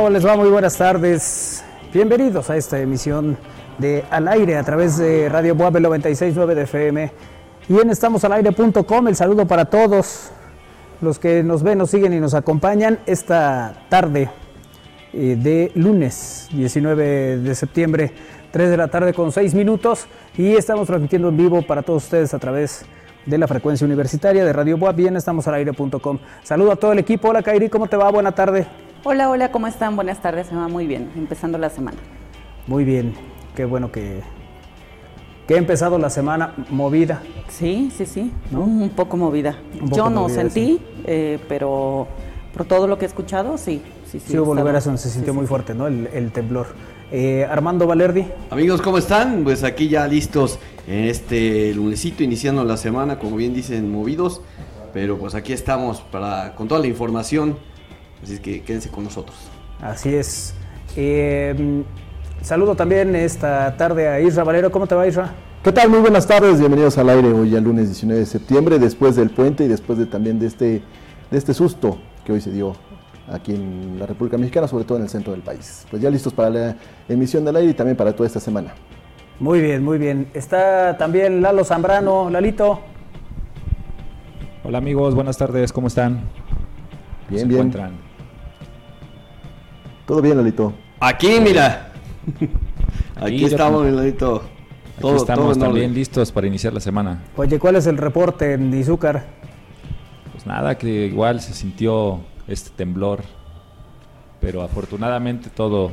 ¿Cómo les va? Muy buenas tardes. Bienvenidos a esta emisión de Al Aire a través de Radio Boab 969 de FM y en estamosalaire.com. El saludo para todos los que nos ven, nos siguen y nos acompañan esta tarde eh, de lunes 19 de septiembre, 3 de la tarde con 6 minutos y estamos transmitiendo en vivo para todos ustedes a través de la frecuencia universitaria de Radio Boab y en estamosalaire.com. Saludo a todo el equipo. Hola Kairi, ¿cómo te va? Buena tarde. Hola, hola, ¿cómo están? Buenas tardes, se va muy bien, empezando la semana. Muy bien, qué bueno que, que ha empezado la semana movida. Sí, sí, sí, un poco movida. Un poco Yo no movida, sentí, eh, pero por todo lo que he escuchado, sí, sí, sí. Sí, hubo estaba- lugares donde se sintió sí, muy sí. fuerte, ¿no? El, el temblor. Eh, Armando Valerdi, Amigos, ¿cómo están? Pues aquí ya listos en este lunesito, iniciando la semana, como bien dicen, movidos. Pero pues aquí estamos para con toda la información. Así es que quédense con nosotros. así es. Eh, saludo también esta tarde a Isra Valero. ¿Cómo te va, Isra? ¿Qué tal? Muy buenas tardes, bienvenidos al aire hoy al lunes 19 de septiembre, después del puente y después de también de este, de este susto que hoy se dio aquí en la República Mexicana, sobre todo en el centro del país. Pues ya listos para la emisión del aire y también para toda esta semana. Muy bien, muy bien. Está también Lalo Zambrano. Lalito, Hola amigos, buenas tardes, ¿cómo están? ¿Cómo Bien, se bien. encuentran? Todo bien, Lalito. Aquí, mira. Aquí, estamos, también. miladito. Aquí Todo, estamos todo también listos para iniciar la semana. oye, ¿cuál es el reporte en Izúcar? Pues nada, que igual se sintió este temblor, pero afortunadamente todo,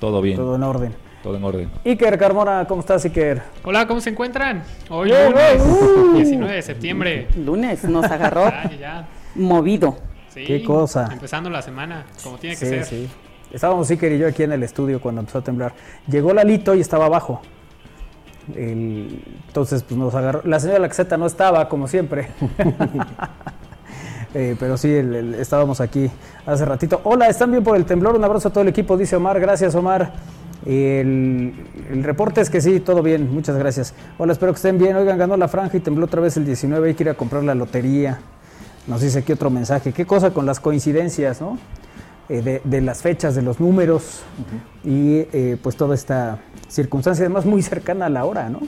todo bien, Todo todo, en orden. en orden. Iker Carmona, ¿cómo estás, Iker? Hola, ¿cómo se encuentran? Hoy lunes, uh. 19 de septiembre. Lunes nos agarró Ya, ya, ya. movido. Sí, Qué cosa. Empezando la semana, como tiene que Sí, ser. sí. Estábamos Iker y yo aquí en el estudio cuando empezó a temblar. Llegó Lalito y estaba abajo. El- entonces, pues nos agarró. La señora Laxeta no estaba, como siempre. Eh, pero sí, el- el- estábamos aquí hace ratito. Hola, ¿están bien por el temblor? Un abrazo a todo el equipo, dice Omar. Gracias, Omar. El, el reporte es que sí, todo bien, muchas gracias. Hola, espero que estén bien. Oigan, ganó la franja y tembló otra vez el 19. Hay que ir a comprar la lotería. Nos dice aquí otro mensaje. ¿Qué cosa con las coincidencias, no? Eh, de, de las fechas, de los números y eh, pues toda esta circunstancia, además muy cercana a la hora, ¿no?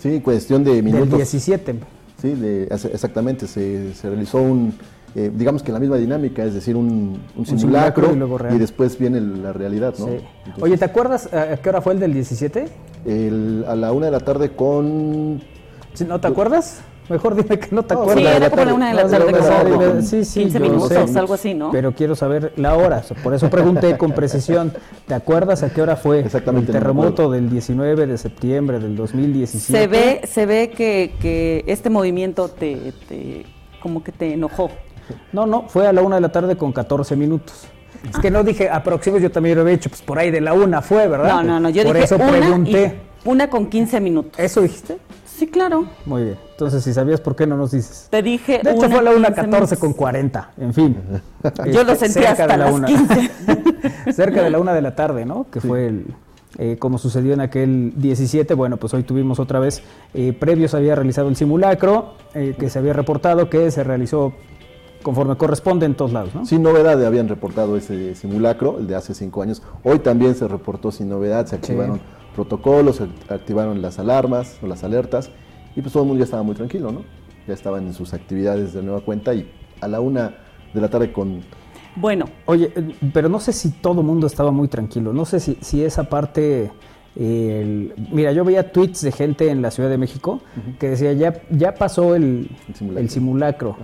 Sí, cuestión de Del minutos. 17. Sí, de- exactamente, se, se realizó un, eh, digamos que la misma dinámica, es decir, un, un simulacro simulacro y luego real. después viene la realidad, ¿no? Sí. Entonces, Oye, ¿te acuerdas a qué hora fue el del 17? el- a la una de la tarde con ¿No te acuerdas? Mejor dime que no te No, acuerdas. Sí, era la como una de la tarde, una como Sí, sí, 15 yo minutos, sé. algo así, ¿no? Pero quiero saber la hora, por eso pregunté con precisión. ¿Te acuerdas a qué hora fue Exactamente, el terremoto del 19 de septiembre del 2017? Se ve, se ve que, que este movimiento te, te- como que te enojó. No, no, fue a la una de la tarde con 14 minutos. Es que no dije aproximadamente, yo también lo había hecho, pues por ahí de la una fue, ¿verdad? No, no, no, yo por dije eso una, pregunté. y- una con 15 minutos. ¿Eso dijiste? Sí, claro. Muy bien. Entonces, si sabías por qué no nos dices. Te dije De hecho, una fue la 15 1.14 minutos. con 40. En fin. Yo lo Este, sentí cerca hasta de la las una. 15. cerca de la una de la tarde, ¿no? Que fue el, eh, como sucedió en aquel 17. Bueno, pues hoy tuvimos otra vez, eh, previo se había realizado el simulacro, eh, que se había reportado que se realizó conforme corresponde en todos lados, ¿no? Sin novedad habían reportado ese simulacro, el de hace cinco años. Hoy también se reportó sin novedad, se activaron protocolos, se activaron las alarmas o las alertas y pues todo el mundo ya estaba muy tranquilo, ¿no? Ya estaban en sus actividades de nueva cuenta y a la una de la tarde con... Bueno, Oye, eh, pero no sé si todo el mundo estaba muy tranquilo. No sé si, si esa parte. el- mira, yo veía tweets de gente en la Ciudad de México que decía ya, ya pasó el, El simulacro. el simulacro.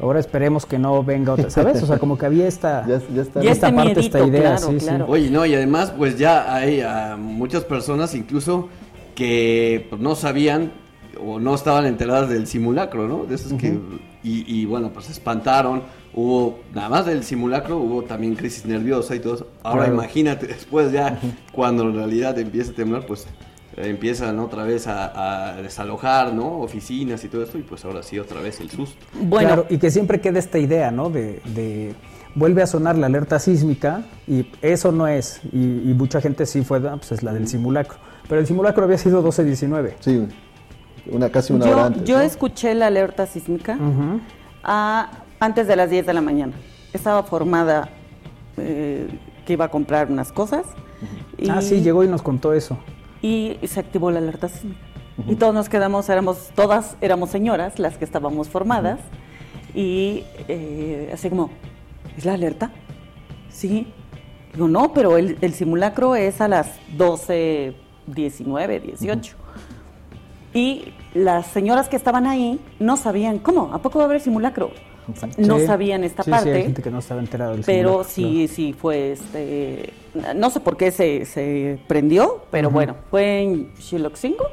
Ahora esperemos que no venga otra, ¿sabes? O sea, como que había esta, Ya, ya está. Ya esta este parte, miedito, esta idea. claro, sí, sí. claro. Oye, no, y además, pues ya hay muchas personas incluso que pues, no sabían o no estaban enteradas del simulacro, ¿no? De esos que. Y, y, bueno, pues se espantaron. Hubo, nada más del simulacro, hubo también crisis nerviosa y todo eso. Ahora Claro. imagínate, después ya, cuando en realidad empieza a temblar, pues eh, empiezan otra vez a, a desalojar, ¿no? Oficinas y todo esto, y pues ahora sí, otra vez el susto. bueno, Claro, y que siempre queda esta idea, ¿no? De, de- vuelve a sonar la alerta sísmica y eso no es. Y, y mucha gente sí fue, ah, pues es la del simulacro. Pero el simulacro había sido 12-19. Sí, una, casi una yo, hora antes. yo ¿no? escuché la alerta sísmica a- antes de las 10 de la mañana. Estaba formada eh, que iba a comprar unas cosas. y- Ah, sí, llegó y nos contó eso. y se activó la alerta sísmica. Y todos nos quedamos, éramos, todas éramos señoras las que estábamos formadas. Y eh, así como, ¿es la alerta? Sí. Digo, no, pero el, el simulacro es a las 12, 19, 18. Y las señoras que estaban ahí no sabían, ¿cómo? ¿A poco va a haber simulacro? No Sí. sabían esta Sí, parte. Sí, hay gente que no estaba enterada del Pero simulacro, sí, sí fue este. No sé por qué se, se prendió, pero bueno, fue en Xiloxingo,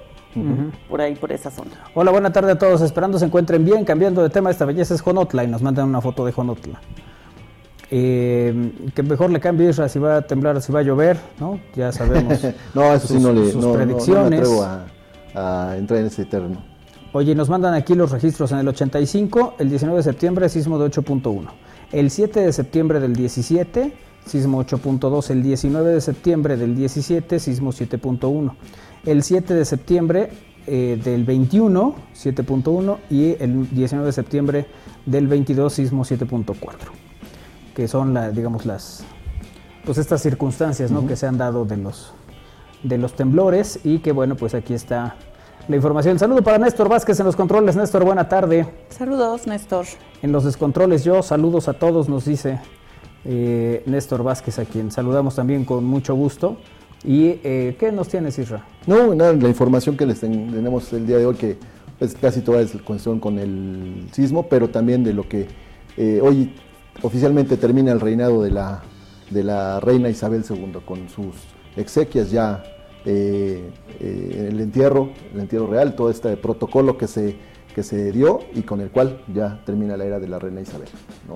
por ahí, por esa zona. Hola, buena tarde a todos. Esperando se encuentren bien. Cambiando de tema, esta belleza es Jonotla y nos mandan una foto de Jonotla. Eh, que mejor le cambie Isra si va a temblar, si va a llover, ¿no? Ya sabemos. No, eso sí sus- no le sus no, no- no me predicciones. atrevo a, a entrar en ese terreno. Oye, nos mandan aquí los registros en el 85, el 19 de septiembre, sismo de 8.1. El 7 de septiembre del 17, sismo 8.2. El 19 de septiembre del 17, sismo 7.1. El 7 de septiembre eh, del 21, 7.1. Y el 19 de septiembre del 22, sismo 7.4. Que son, la, digamos, las, pues estas circunstancias ¿no? que se han dado de los, de los temblores y que bueno, pues aquí está la información. Saludo para Néstor Vázquez en los controles. Néstor, buena tarde. Saludos, Néstor. En los descontroles yo, saludos a todos, nos dice eh, Néstor Vázquez, a quien saludamos también con mucho gusto. ¿Y eh, qué nos tienes, Isra? No, nada, la información que les ten- tenemos el día de hoy, que pues, casi toda es cuestión con el sismo, pero también de lo que eh, hoy oficialmente termina el reinado de la, de la reina Isabel II, con sus exequias ya, eh, eh, el entierro, el entierro real, todo este protocolo que se, que se dio y con el cual ya termina la era de la reina Isabel. ¿no?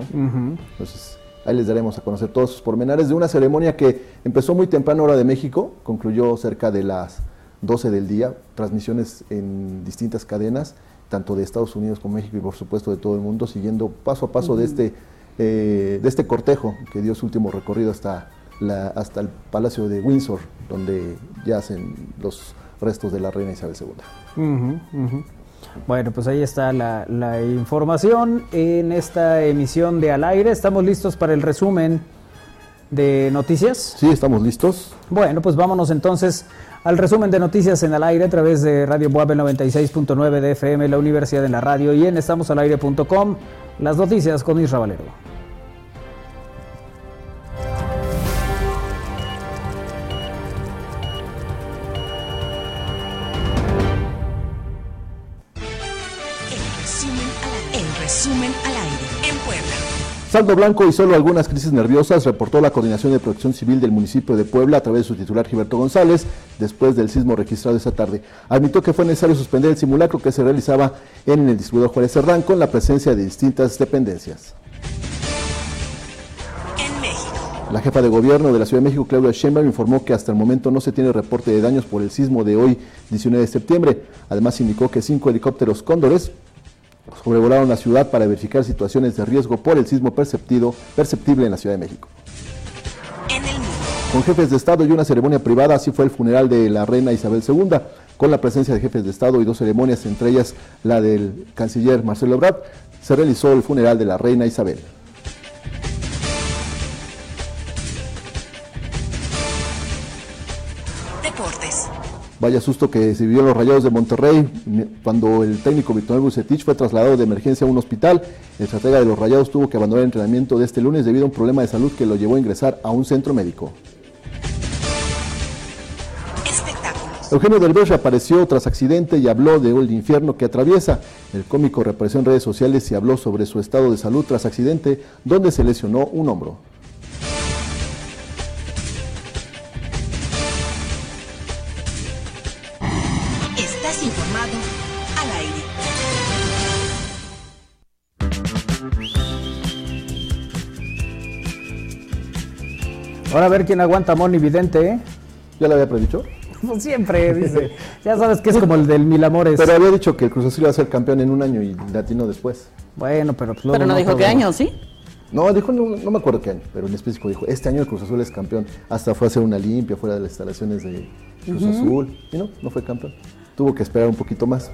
Entonces, ahí les daremos a conocer todos sus pormenores de una ceremonia que empezó muy temprano hora de México, concluyó cerca de las 12 del día, transmisiones en distintas cadenas, tanto de Estados Unidos como México y por supuesto de todo el mundo, siguiendo paso a paso de, este, eh, de este cortejo que dio su último recorrido hasta, la, hasta el Palacio de Windsor, donde yacen los restos de la reina Isabel II. Bueno, pues ahí está la, la información en esta emisión de Al Aire. ¿Estamos listos para el resumen de noticias? Sí, estamos listos. Bueno, pues vámonos entonces al resumen de noticias en Al Aire a través de Radio Boab 96.9 de FM, la Universidad de la Radio y en estamosalaire.com. Las noticias con Isra Valero. Saldo blanco y solo algunas crisis nerviosas, reportó la Coordinación de Protección Civil del municipio de Puebla a través de su titular Gilberto González, después del sismo registrado esta tarde. Admitió que fue necesario suspender el simulacro que se realizaba en el distribuidor Juárez Cerdán con la presencia de distintas dependencias. La jefa de gobierno de la Ciudad de México, Claudia Sheinbaum, informó que hasta el momento no se tiene reporte de daños por el sismo de hoy, 19 de septiembre. Además, indicó que cinco helicópteros cóndores sobrevolaron la ciudad para verificar situaciones de riesgo por el sismo perceptido, perceptible en la Ciudad de México. En el mundo. Con jefes de Estado y una ceremonia privada, así fue el funeral de la reina Isabel II, con la presencia de jefes de Estado y dos ceremonias, entre ellas la del canciller Marcelo Ebrard, se realizó el funeral de la reina Isabel. Vaya susto que se vivió en los Rayados de Monterrey cuando el técnico Víctor Bucetich fue trasladado de emergencia a un hospital. El estratega de los Rayados tuvo que abandonar el entrenamiento de este lunes debido a un problema de salud que lo llevó a ingresar a un centro médico. Eugenio Derbez reapareció tras accidente y habló de el infierno que atraviesa. El cómico reapareció en redes sociales y habló sobre su estado de salud tras accidente donde se lesionó un hombro. Ahora a ver quién aguanta Moni Vidente, ¿eh? ¿Ya lo había predicho? Pues siempre, dice. Ya sabes que es como el del Mil Amores. Pero había dicho que el Cruz Azul iba a ser campeón en un año y latino después. bueno, pero pues luego Pero no dijo qué año, ¿sí? No, dijo, no, no me acuerdo qué año, pero en específico dijo, este año el Cruz Azul es campeón. Hasta fue a hacer una limpia fuera de las instalaciones de Cruz Azul. Y no, no fue campeón. Tuvo que esperar un poquito más.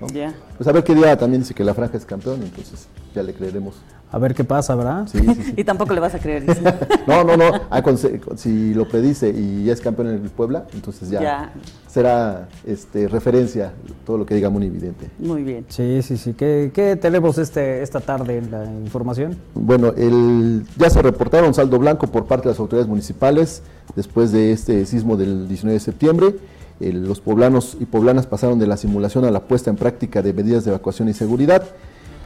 ¿no? Ya. Pues a ver qué día también dice que la franja es campeón, entonces ya le creeremos. A ver qué pasa, ¿verdad? Sí, sí, sí. Y tampoco le vas a creer. dice. No, no, no. Ah, con- si lo predice y ya es campeón en el Puebla, entonces ya, Ya. será este, referencia todo lo que diga muy evidente. Muy bien. Sí, sí, sí. ¿Qué, qué tenemos este, esta tarde en la información? Bueno, el, ya se reportaron saldo blanco por parte de las autoridades municipales después de este sismo del 19 de septiembre. El- los poblanos y poblanas pasaron de la simulación a la puesta en práctica de medidas de evacuación y seguridad.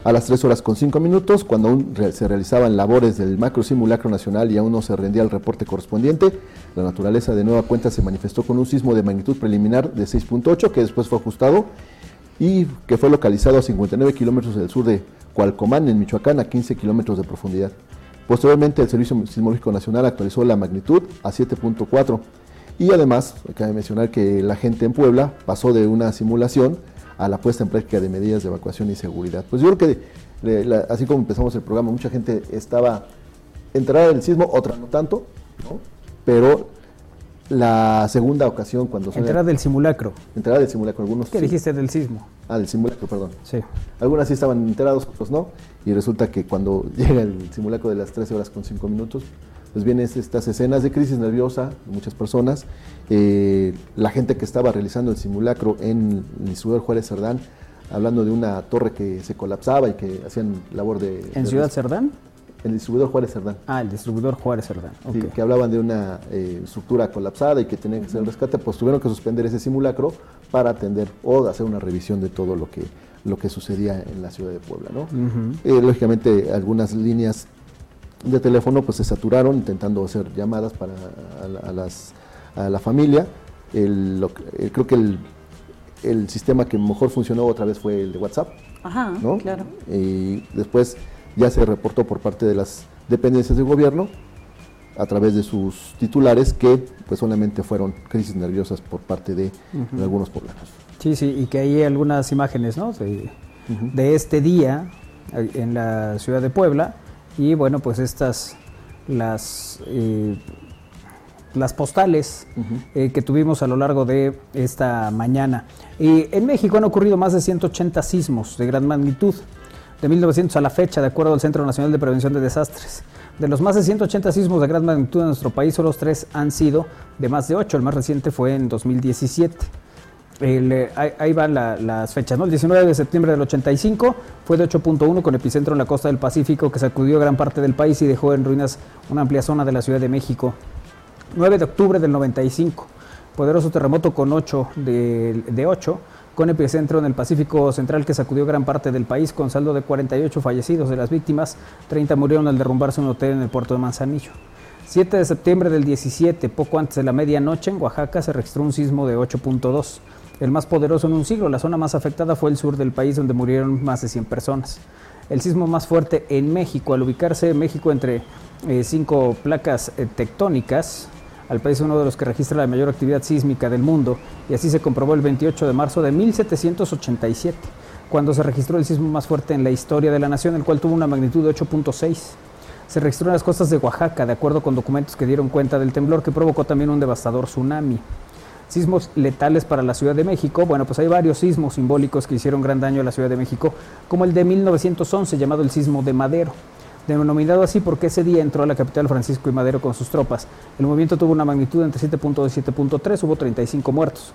A las 3 horas con 5 minutos, cuando aún se realizaban labores del macro simulacro nacional y aún no se rendía el reporte correspondiente, la naturaleza de nueva cuenta se manifestó con un sismo de magnitud preliminar de 6.8 que después fue ajustado y que fue localizado a 59 kilómetros del sur de Cualcomán, en Michoacán, a 15 kilómetros de profundidad. Posteriormente, el Servicio Sismológico Nacional actualizó la magnitud a 7.4 y además, cabe mencionar que la gente en Puebla pasó de una simulación a la puesta en práctica de medidas de evacuación y seguridad. Pues yo creo que, la- así como empezamos el programa, mucha gente estaba enterada del sismo, otra no tanto, ¿no? pero la segunda ocasión cuando Enterar del simulacro. enterada del simulacro, algunos ¿Qué dijiste del sismo? Ah, del simulacro, perdón. Sí. Algunas sí estaban enterados, otros no. Y resulta que cuando llega el simulacro de las 13 horas con 5 minutos, pues vienen estas escenas de crisis nerviosa de muchas personas. Eh, la gente que estaba realizando el simulacro en el distribuidor Juárez Cerdán, hablando de una torre que se colapsaba y que hacían labor de... ¿En de- Ciudad Cerdán? El distribuidor Juárez Cerdán. Ah, el distribuidor Juárez Cerdán. Sí, que hablaban de una eh, estructura colapsada y que tenían que hacer el rescate, pues tuvieron que suspender ese simulacro para atender o hacer una revisión de todo lo que, lo que sucedía en la ciudad de Puebla. ¿no? Eh, lógicamente, algunas líneas de teléfono pues se saturaron intentando hacer llamadas para a, la- a las, a la familia. El- lo eh, creo que el, el sistema que mejor funcionó otra vez fue el de WhatsApp. Ajá, ¿no? claro. Y después ya se reportó por parte de las dependencias del gobierno a través de sus titulares que pues solamente fueron crisis nerviosas por parte de, de algunos poblanos. Sí, sí, y que hay algunas imágenes, ¿no? De, de este día eh, en la ciudad de Puebla. Y bueno, pues estas, las, eh, las postales eh, que tuvimos a lo largo de esta mañana. Y en México han ocurrido más de 180 sismos de gran magnitud, de 1900 a la fecha, de acuerdo al Centro Nacional de Prevención de Desastres. De los más de 180 sismos de gran magnitud en nuestro país, solo tres han sido de más de 8. El más reciente fue en 2017. Eh, ahí, van la- las fechas. El 19 de septiembre del 85 fue de 8.1 con epicentro en la costa del Pacífico que sacudió gran parte del país y dejó en ruinas una amplia zona de la Ciudad de México. 9 de octubre del 95, poderoso terremoto con 8 de, de 8, con epicentro en el Pacífico Central que sacudió gran parte del país con saldo de 48 fallecidos de las víctimas, 30 murieron al derrumbarse un hotel en el puerto de Manzanillo. 7 de septiembre del 17, poco antes de la medianoche, en Oaxaca se registró un sismo de 8.2, el más poderoso en un siglo. La zona más afectada fue el sur del país, donde murieron más de 100 personas. El sismo más fuerte en México, al ubicarse México entre eh, cinco placas eh, tectónicas, al país uno de los que registra la mayor actividad sísmica del mundo, y así se comprobó el 28 de marzo de 1787, cuando se registró el sismo más fuerte en la historia de la nación, el cual tuvo una magnitud de 8.6 se registró en las costas de Oaxaca, de acuerdo con documentos que dieron cuenta del temblor que provocó también un devastador tsunami. Sismos letales para la Ciudad de México. Bueno, pues hay varios sismos simbólicos que hicieron gran daño a la Ciudad de México, como el de 1911, llamado el sismo de Madero. Denominado así porque ese día entró a la capital Francisco y Madero con sus tropas. El movimiento tuvo una magnitud entre 7.2 y 7.3, hubo 35 muertos.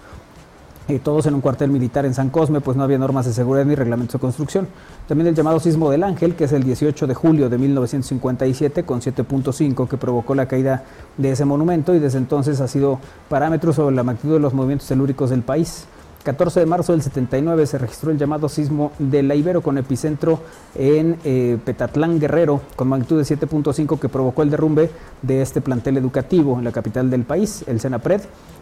Eh, todos en un cuartel militar en San Cosme, pues no había normas de seguridad ni reglamentos de construcción. También el llamado sismo del Ángel, que es el 18 de julio de 1957, con 7.5, que provocó la caída de ese monumento y desde entonces ha sido parámetro sobre la magnitud de los movimientos telúricos del país. 14 de marzo del 79 se registró el llamado sismo de la Ibero con epicentro en eh, Petatlán Guerrero con magnitud de 7.5 que provocó el derrumbe de este plantel educativo en la capital del país, el Senapred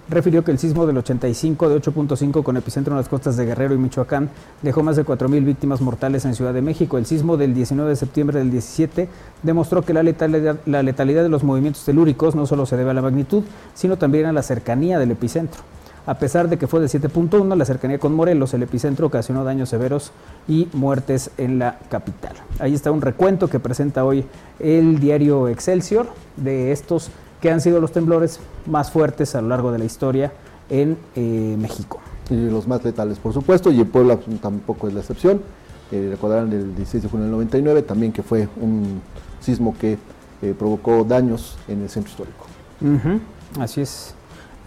refirió que el sismo del 85 de 8.5 con epicentro en las costas de Guerrero y Michoacán dejó más de 4.000 víctimas mortales en Ciudad de México. El sismo del 19 de septiembre del 17 demostró que la letalidad, la letalidad de los movimientos telúricos no solo se debe a la magnitud, sino también a la cercanía del epicentro. A pesar de que fue de 7.1, la cercanía con Morelos, el epicentro ocasionó daños severos y muertes en la capital. Ahí está un recuento que presenta hoy el diario Excelsior de estos que han sido los temblores más fuertes a lo largo de la historia en eh, México. y los más letales, por supuesto, y en Puebla tampoco es la excepción. Eh, recordarán el 16 de junio del 99 también que fue un sismo que eh, provocó daños en el centro histórico. Así es,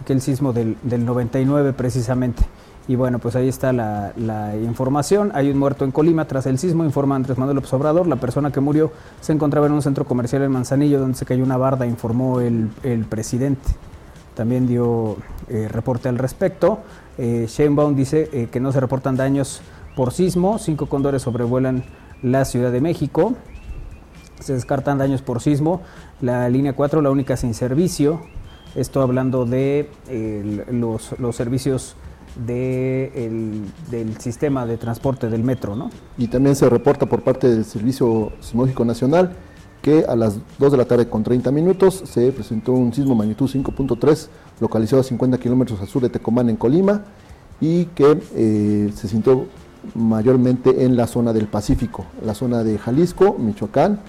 aquel sismo del, del 99 precisamente. Y bueno, pues ahí está la, información. Hay un muerto en Colima tras el sismo, informa Andrés Manuel López Obrador. La persona que murió se encontraba en un centro comercial en Manzanillo donde se cayó una barda, informó el, el presidente. También dio eh, reporte al respecto. Eh, Sheinbaum dice eh, que no se reportan daños por sismo. Cinco cóndores sobrevuelan la Ciudad de México. Se descartan daños por sismo. La línea 4, la única sin servicio. Esto hablando de eh, los, los servicios de el- del sistema de transporte del metro, ¿no? Y también se reporta por parte del Servicio Sismológico Nacional que a las 2 de la tarde con 30 minutos se presentó un sismo magnitud 5.3 localizado a 50 kilómetros al sur de Tecomán en Colima y que eh, se sintió mayormente en la zona del Pacífico, la zona de Jalisco, Michoacán,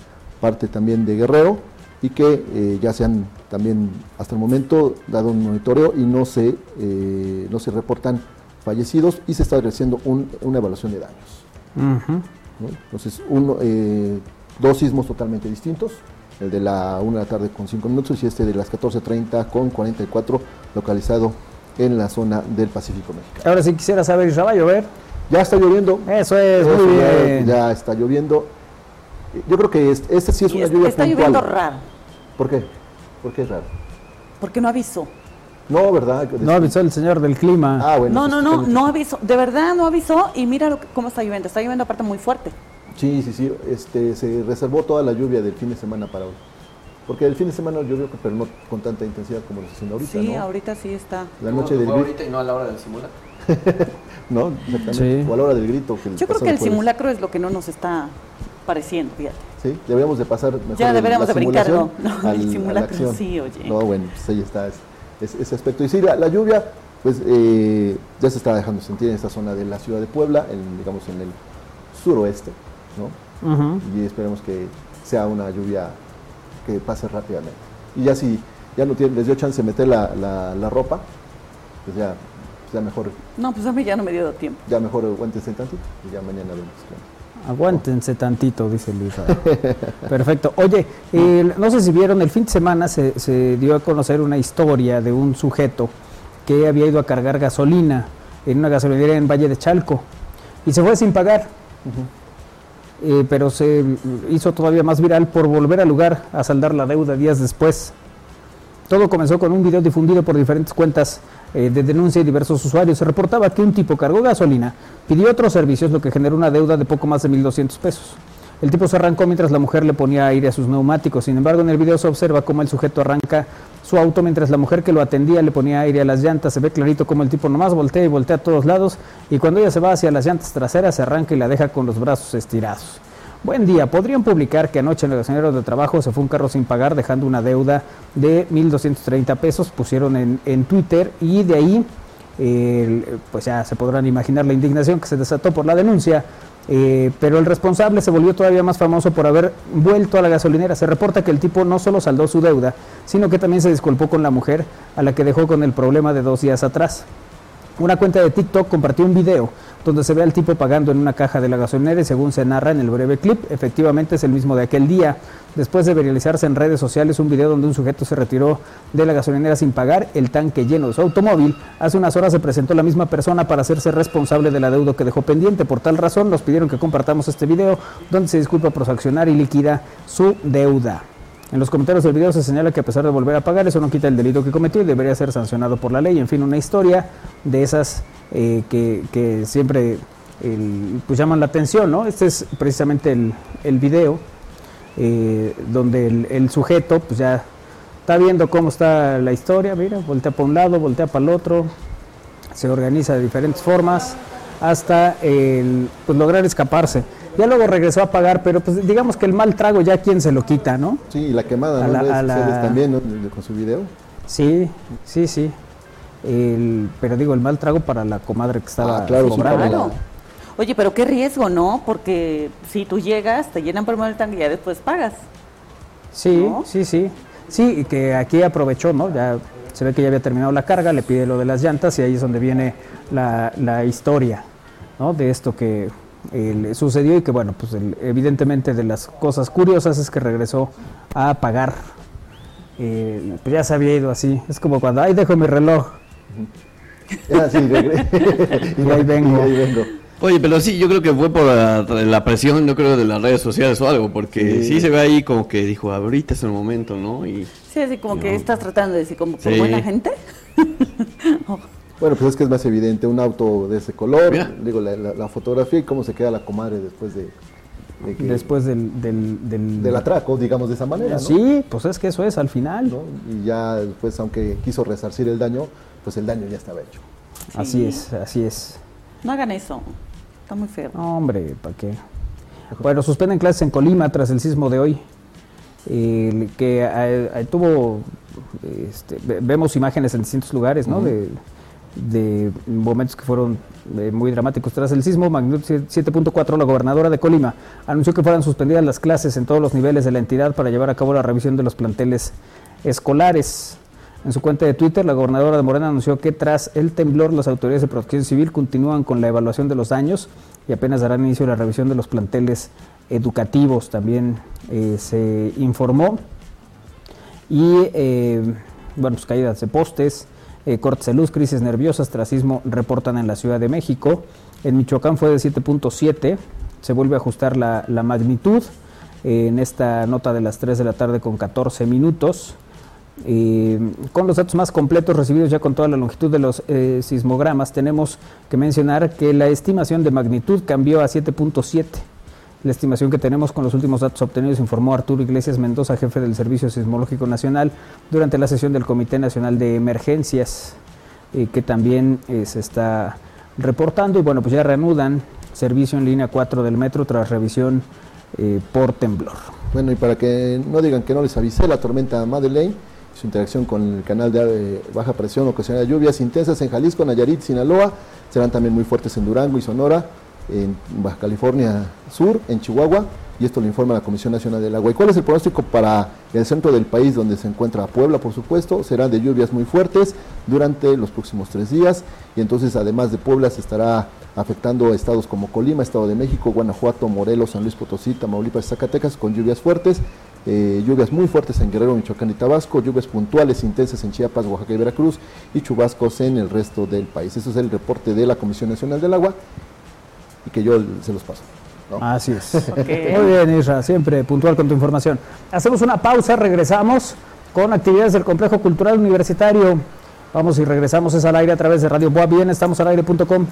parte también de Guerrero y que eh, ya se han también hasta el momento dado un monitoreo y no se, eh, no se reportan fallecidos y se está realizando un- una evaluación de daños. Entonces, uno, eh, dos sismos totalmente distintos, el de la 1 de la tarde con 5 minutos y este de las 14.30 con 44, localizado en la zona del Pacífico mexicano. Ahora sí quisiera saber, Isra, ¿va a llover? Ya está lloviendo. Eso es, Eso muy ya- bien. Ya, está lloviendo. Yo creo que este, este sí es Y una lluvia está puntual. lloviendo raro, ¿Por qué? ¿Por qué es raro? porque no avisó. No, ¿verdad? No avisó el señor del clima. Ah, bueno. no, no, no, no avisó. De verdad no avisó y mira lo que- cómo está lloviendo. Está lloviendo aparte muy fuerte. Sí, sí, sí. Este, se reservó toda la lluvia del fin de semana para hoy. Porque el fin de semana llovió, pero no con tanta intensidad como lo está haciendo ahorita, sí, ¿no? ahorita sí está. La noche del Fue grito, ahorita y no a la hora del simulacro. ¿no? Exactamente. Sí. O a la hora del grito. Que Yo creo que el jueves. simulacro es lo que no nos está pareciendo, fíjate. Sí, deberíamos de pasar mejor Ya de deberíamos de brincar, ¿no? No, al- el simulacro, sí, oye. No, bueno, pues ahí está es- es- ese aspecto. Y sí, la, la lluvia, pues eh, ya se está dejando sentir en esta zona de la ciudad de Puebla, en, digamos en el suroeste, ¿no? Y esperemos que sea una lluvia que pase rápidamente. Y ya si ya no tiene, les dio chance de meter la, la- la ropa, pues ya, ya mejor, No, pues a mí ya no me dio tiempo. ya mejor aguántense tantito y ya mañana vemos. Aguántense tantito, dice Luis. Perfecto. Oye, el- no sé si vieron, el fin de semana se, se dio a conocer una historia de un sujeto que había ido a cargar gasolina en una gasolinera en Valle de Chalco y se fue sin pagar. Eh, pero se hizo todavía más viral por volver al lugar a saldar la deuda días después. Todo comenzó con un video difundido por diferentes cuentas eh, de denuncia y diversos usuarios. Se reportaba que un tipo cargó gasolina, pidió otros servicios, lo que generó una deuda de poco más de 1.200 pesos. El tipo se arrancó mientras la mujer le ponía aire a sus neumáticos. Sin embargo, en el video se observa cómo el sujeto arranca su auto mientras la mujer que lo atendía le ponía aire a las llantas. Se ve clarito cómo el tipo nomás voltea y voltea a todos lados y cuando ella se va hacia las llantas traseras se arranca y la deja con los brazos estirados. Buen día, podrían publicar que anoche en el gasolinero de trabajo se fue un carro sin pagar dejando una deuda de 1.230 pesos, pusieron en, en Twitter y de ahí eh, pues ya se podrán imaginar la indignación que se desató por la denuncia, eh, pero el responsable se volvió todavía más famoso por haber vuelto a la gasolinera. Se reporta que el tipo no solo saldó su deuda, sino que también se disculpó con la mujer a la que dejó con el problema de dos días atrás. Una cuenta de TikTok compartió un video donde se ve al tipo pagando en una caja de la gasolinera y según se narra en el breve clip, efectivamente es el mismo de aquel día. Después de viralizarse en redes sociales un video donde un sujeto se retiró de la gasolinera sin pagar el tanque lleno de su automóvil, hace unas horas se presentó la misma persona para hacerse responsable del adeudo que dejó pendiente. Por tal razón nos pidieron que compartamos este video donde se disculpa por su accionar y liquida su deuda. En los comentarios del video se señala que a pesar de volver a pagar, eso no quita el delito que cometió y debería ser sancionado por la ley. En fin, una historia de esas eh, que, siempre pues llaman la atención, ¿no? Este es precisamente el, video eh, donde el, sujeto pues ya está viendo cómo está la historia, mira, voltea para un lado, voltea para el otro, se organiza de diferentes formas hasta pues lograr escaparse. Ya luego regresó a pagar, pero pues digamos que el mal trago ya quien se lo quita, ¿no? Sí, y la quemada A ¿no? la- a la- también, ¿no? Con su video. Sí, sí, sí. El- pero digo, el mal trago para la comadre que estaba Ah, claro, sí, Oye, pero qué riesgo, ¿no? Porque si tú llegas, te llenan primero el tanque y ya después pagas. Sí, ¿no? sí, sí. Sí, y que aquí aprovechó, ¿no? Ya se se ve que ya había terminado la carga, le pide lo de las llantas y ahí es donde viene la, la historia ¿no? de esto que eh, le sucedió y que bueno, pues el- evidentemente de las cosas curiosas es que regresó a pagar. Eh, pues ya se había ido así, es como cuando, ay, dejo mi reloj. Ah, sí, Y ahí vengo. y ahí vengo. Oye, pero sí, yo creo que fue por la, la presión, yo creo, de las redes sociales o algo, porque sí. Sí. se ve ahí como que dijo, ahorita es el momento, ¿no? Y Sí, así como que estás tratando de decir, como por Sí. buena gente. Bueno, pues es que es más evidente un auto de ese color, Mira. digo, la, la- la fotografía y cómo se queda la comadre después de, de que- Después del... del, del- del atraco, digamos de esa manera, ¿no? Sí, pues es que eso es al final. ¿no? Y ya después, aunque quiso resarcir el daño, pues el daño ya estaba hecho. Así Sí. es, así es. No hagan eso. Está muy feo. No, hombre, ¿para qué? Bueno, suspenden clases en Colima tras el sismo de hoy. El que eh, eh, tuvo, este, ve- vemos imágenes en distintos lugares, ¿no? de, de momentos que fueron eh, muy dramáticos. Tras el sismo, magnitud 7.4, la gobernadora de Colima anunció que fueran suspendidas las clases en todos los niveles de la entidad para llevar a cabo la revisión de los planteles escolares. En su cuenta de Twitter, la gobernadora de Morena anunció que tras el temblor, las autoridades de protección civil continúan con la evaluación de los daños y apenas darán inicio a la revisión de los planteles educativos. También eh, se informó. Y eh, bueno, pues caídas de postes, eh, cortes de luz, crisis nerviosas tras sismo reportan en la Ciudad de México. En Michoacán fue de 7.7, se vuelve a ajustar la, la magnitud eh, en esta nota de las 3 de la tarde con 14 minutos. Eh, con los datos más completos recibidos ya con toda la longitud de los eh, sismogramas, tenemos que mencionar que la estimación de magnitud cambió a 7.7. La estimación que tenemos con los últimos datos obtenidos informó Arturo Iglesias Mendoza, jefe del Servicio Sismológico Nacional, durante la sesión del Comité Nacional de Emergencias, eh, que también eh, se está reportando. Y bueno, pues ya reanudan servicio en línea 4 del metro tras revisión eh, por temblor. Bueno, y para que no digan que no les avisé, la tormenta Madeleine, su interacción con el canal de baja presión ocasiona lluvias intensas en Jalisco, Nayarit, Sinaloa, serán también muy fuertes en Durango y Sonora, en Baja California Sur, en Chihuahua, y esto lo informa la Comisión Nacional del Agua. ¿Y cuál es el pronóstico para el centro del país donde se encuentra Puebla, por supuesto? Serán de lluvias muy fuertes durante los próximos tres días, y entonces además de Puebla se estará afectando estados como Colima, Estado de México, Guanajuato, Morelos, San Luis Potosí, Tamaulipas Zacatecas con lluvias fuertes, eh, lluvias muy fuertes en Guerrero, Michoacán y Tabasco, lluvias puntuales intensas en Chiapas, Oaxaca y Veracruz y chubascos en el resto del país. Eso es el reporte de la Comisión Nacional del Agua y que yo se los paso. ¿no? Así es. Muy bien, Isra, siempre puntual con tu información. Hacemos una pausa, regresamos con actividades del Complejo Cultural Universitario. Vamos y regresamos, es al aire a través de Radio Boa. Bien, estamos al aire.com.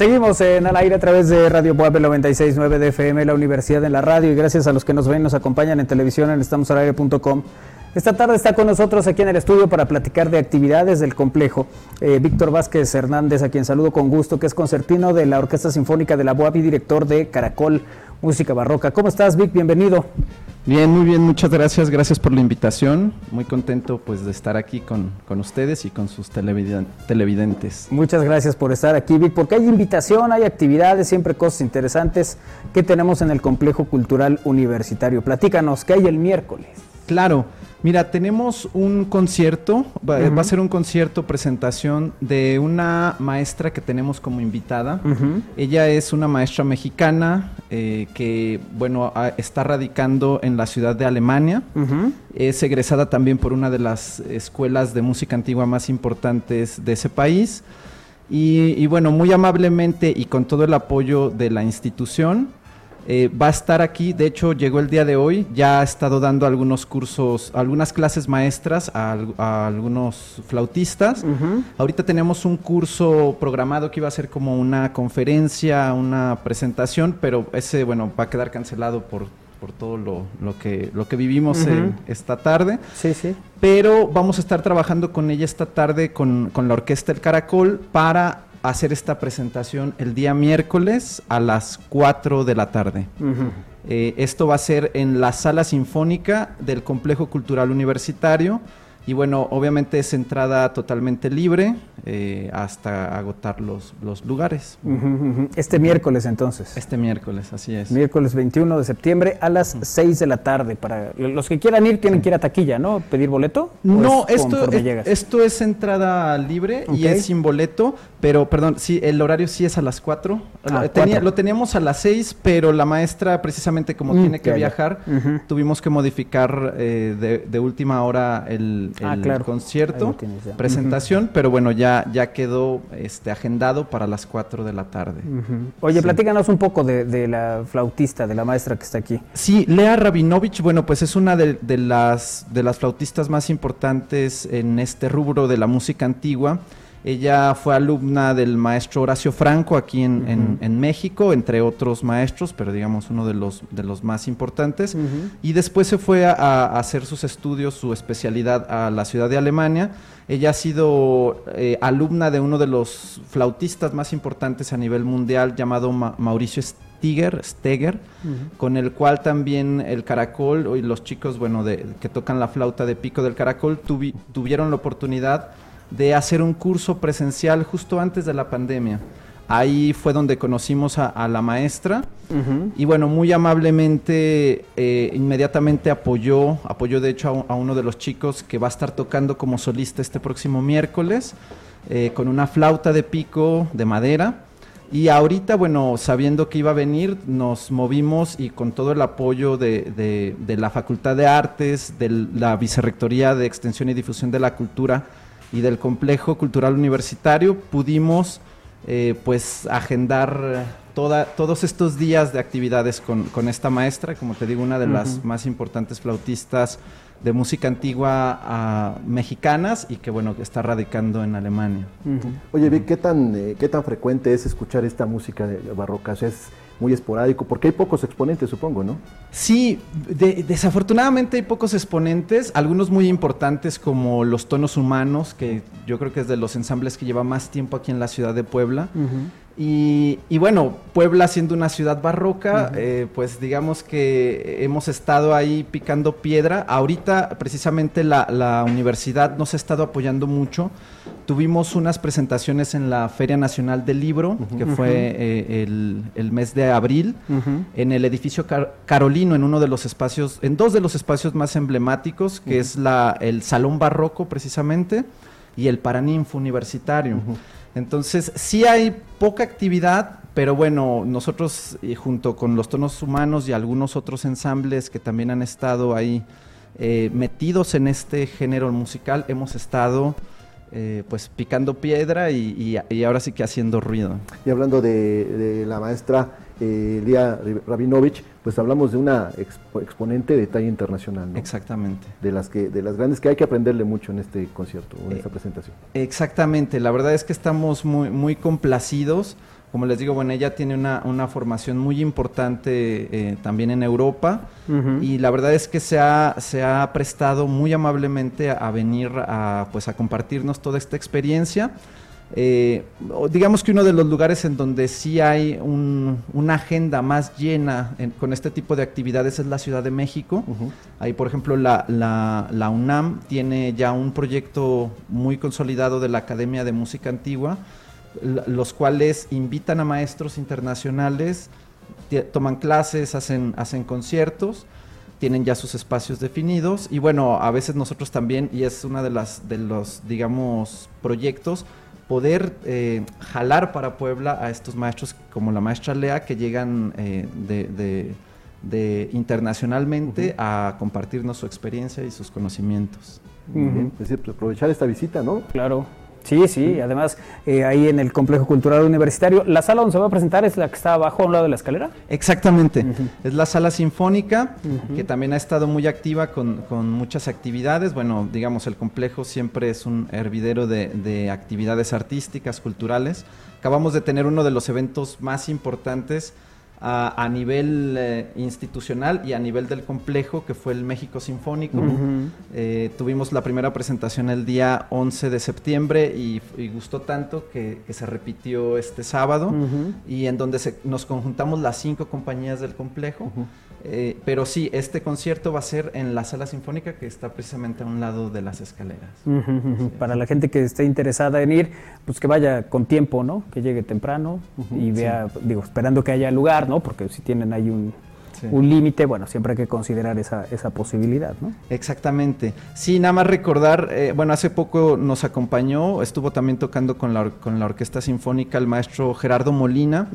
Seguimos en al aire a través de Radio Puebla 969 de FM, la Universidad en la Radio, y gracias a los que nos ven, nos acompañan en televisión en estamosalaire.com. Esta tarde está con nosotros aquí en el estudio para platicar de actividades del complejo eh, Víctor Vázquez Hernández, a quien saludo con gusto, que es concertino de la Orquesta Sinfónica de la BOAB y director de Caracol Música Barroca. ¿Cómo estás, Vic? Bienvenido. Bien, muy bien, muchas gracias, gracias por la invitación. Muy contento pues de estar aquí con, con ustedes y con sus televiden- televidentes. Muchas gracias por estar aquí, Vic, porque hay invitación, hay actividades, siempre cosas interesantes que tenemos en el Complejo Cultural Universitario. Platícanos, ¿qué hay el miércoles? Claro, mira, tenemos un concierto, va, va a ser un concierto presentación de una maestra que tenemos como invitada. Ella es una maestra mexicana eh, que, bueno, a- está radicando en la ciudad de Alemania. Es egresada también por una de las escuelas de música antigua más importantes de ese país. Y, y bueno, muy amablemente y con todo el apoyo de la institución, eh, va a estar aquí. De hecho, llegó el día de hoy. Ya ha estado dando algunos cursos, algunas clases maestras a, al- a algunos flautistas. Ahorita tenemos un curso programado que iba a ser como una conferencia, una presentación, pero ese, bueno, va a quedar cancelado por, por todo lo, lo que, lo que vivimos en esta tarde. Sí, sí. Pero vamos a estar trabajando con ella esta tarde con, con la Orquesta El Caracol para hacer esta presentación el día miércoles a las 4 de la tarde. Eh, esto va a ser en la sala sinfónica del Complejo Cultural Universitario. Y bueno, obviamente es entrada totalmente libre eh, hasta agotar los, los lugares. Este miércoles entonces. Este miércoles, así es. Miércoles 21 de septiembre a las 6 de la tarde. Para los que quieran ir, tienen que ir a taquilla, ¿no? ¿Pedir boleto? ¿O No, es esto es, esto es entrada libre y es sin boleto, pero perdón, sí, el horario sí es a las 4. Ah, Tenía- lo teníamos a las 6, pero la maestra precisamente como Mm, tiene que viajar, tuvimos que modificar eh, de, de última hora el, Ah, claro. Concierto, presentación, pero bueno, ya, ya quedó este, agendado para las 4 de la tarde. Oye, Sí. platícanos un poco de, de la flautista, de la maestra que está aquí. Sí, Lea Rabinovich, bueno, pues es una de, de las, de las flautistas más importantes en este rubro de la música antigua. Ella fue alumna del maestro Horacio Franco aquí en, en- en México, entre otros maestros, pero digamos uno de los, de los más importantes. Y después se fue a, a hacer sus estudios, su especialidad a la ciudad de Alemania. Ella ha sido eh, alumna de uno de los flautistas más importantes a nivel mundial llamado Ma- Mauricio Stiger, Steger, con el cual también el caracol y los chicos, bueno, de, que tocan la flauta de pico del caracol tuvi- tuvieron la oportunidad de hacer un curso presencial justo antes de la pandemia. Ahí fue donde conocimos a, a la maestra y bueno, muy amablemente eh, inmediatamente apoyó, apoyó de hecho a uno de los chicos que va a estar tocando como solista este próximo miércoles eh, con una flauta de pico de madera. Y ahorita, bueno, sabiendo que iba a venir, nos movimos y con todo el apoyo de, de- de la Facultad de Artes, de la Vicerrectoría de Extensión y Difusión de la Cultura y del Complejo Cultural Universitario, pudimos eh, pues agendar eh, toda, todos estos días de actividades con, con esta maestra, como te digo, una de las más importantes flautistas de música antigua ah, mexicanas y que bueno, que está radicando en Alemania. Oye, Vic, ¿qué tan, eh, ¿qué tan frecuente es escuchar esta música de- barroca? O sea, es muy esporádico, porque hay pocos exponentes, supongo, ¿no? Sí, de- desafortunadamente hay pocos exponentes, algunos muy importantes como los tonos humanos, que yo creo que es de los ensambles que lleva más tiempo aquí en la ciudad de Puebla. Y, y bueno, Puebla siendo una ciudad barroca, eh, pues digamos que hemos estado ahí picando piedra. Ahorita precisamente la, la universidad nos ha estado apoyando mucho. Tuvimos unas presentaciones en la Feria Nacional del Libro, que fue eh, el, el mes de abril, en el edificio Car- Carolino, en uno de los espacios, en dos de los espacios más emblemáticos, que es la, el Salón Barroco precisamente y el Paraninfo Universitario. Entonces, sí hay poca actividad, pero bueno, nosotros eh, junto con los tonos humanos y algunos otros ensambles que también han estado ahí eh, metidos en este género musical, hemos estado eh, pues picando piedra y, y- y ahora sí que haciendo ruido. Y hablando de, de la maestra eh, Lía Rabinovich, pues hablamos de una expo- exponente de talla internacional, ¿no? Exactamente. De las, que, de las grandes que hay que aprenderle mucho en este concierto, o en Eh, esta presentación. Exactamente, la verdad es que estamos muy, muy complacidos Como les digo, bueno, ella tiene una, una formación muy importante eh, también en Europa y la verdad es que se ha, se ha prestado muy amablemente a, a venir a, pues, a compartirnos toda esta experiencia. Eh, digamos que uno de los lugares en donde sí hay un- una agenda más llena en- con este tipo de actividades es la Ciudad de México. Ahí, por ejemplo, la, la- la UNAM tiene ya un proyecto muy consolidado de la Academia de Música Antigua, los cuales invitan a maestros internacionales, toman clases, hacen, hacen conciertos, tienen ya sus espacios definidos y bueno, a veces nosotros también, y es una de las de los, digamos, proyectos, poder eh, jalar para Puebla a estos maestros como la maestra Lea que llegan eh, de, de- de internacionalmente a compartirnos su experiencia y sus conocimientos. Muy bien. Ujú. Es decir, pues, aprovechar esta visita, ¿no? Claro. Sí, sí, además eh, ahí en el Complejo Cultural Universitario, la sala donde se va a presentar es la que está abajo a un lado de la escalera. Exactamente. Es la sala sinfónica, que también ha estado muy activa con, con muchas actividades. Bueno, digamos, el complejo siempre es un hervidero de, de actividades artísticas, culturales. Acabamos de tener uno de los eventos más importantes a, a nivel eh, institucional y a nivel del complejo, que fue el México Sinfónico. Eh, tuvimos la primera presentación el día 11 de septiembre y, y gustó tanto que, que se repitió este sábado y en donde se- nos conjuntamos las cinco compañías del complejo. Eh, pero sí, este concierto va a ser en la sala sinfónica que está precisamente a un lado de las escaleras. Para la gente que esté interesada en ir, pues que vaya con tiempo, ¿no? Que llegue temprano y vea, digo, esperando que haya lugar, ¿no? Porque si tienen ahí un, Sí. un límite, bueno, siempre hay que considerar esa, esa posibilidad, ¿no? Exactamente. Sí, nada más recordar, eh, bueno, hace poco nos acompañó, estuvo también tocando con la, or- con la Orquesta Sinfónica el maestro Gerardo Molina.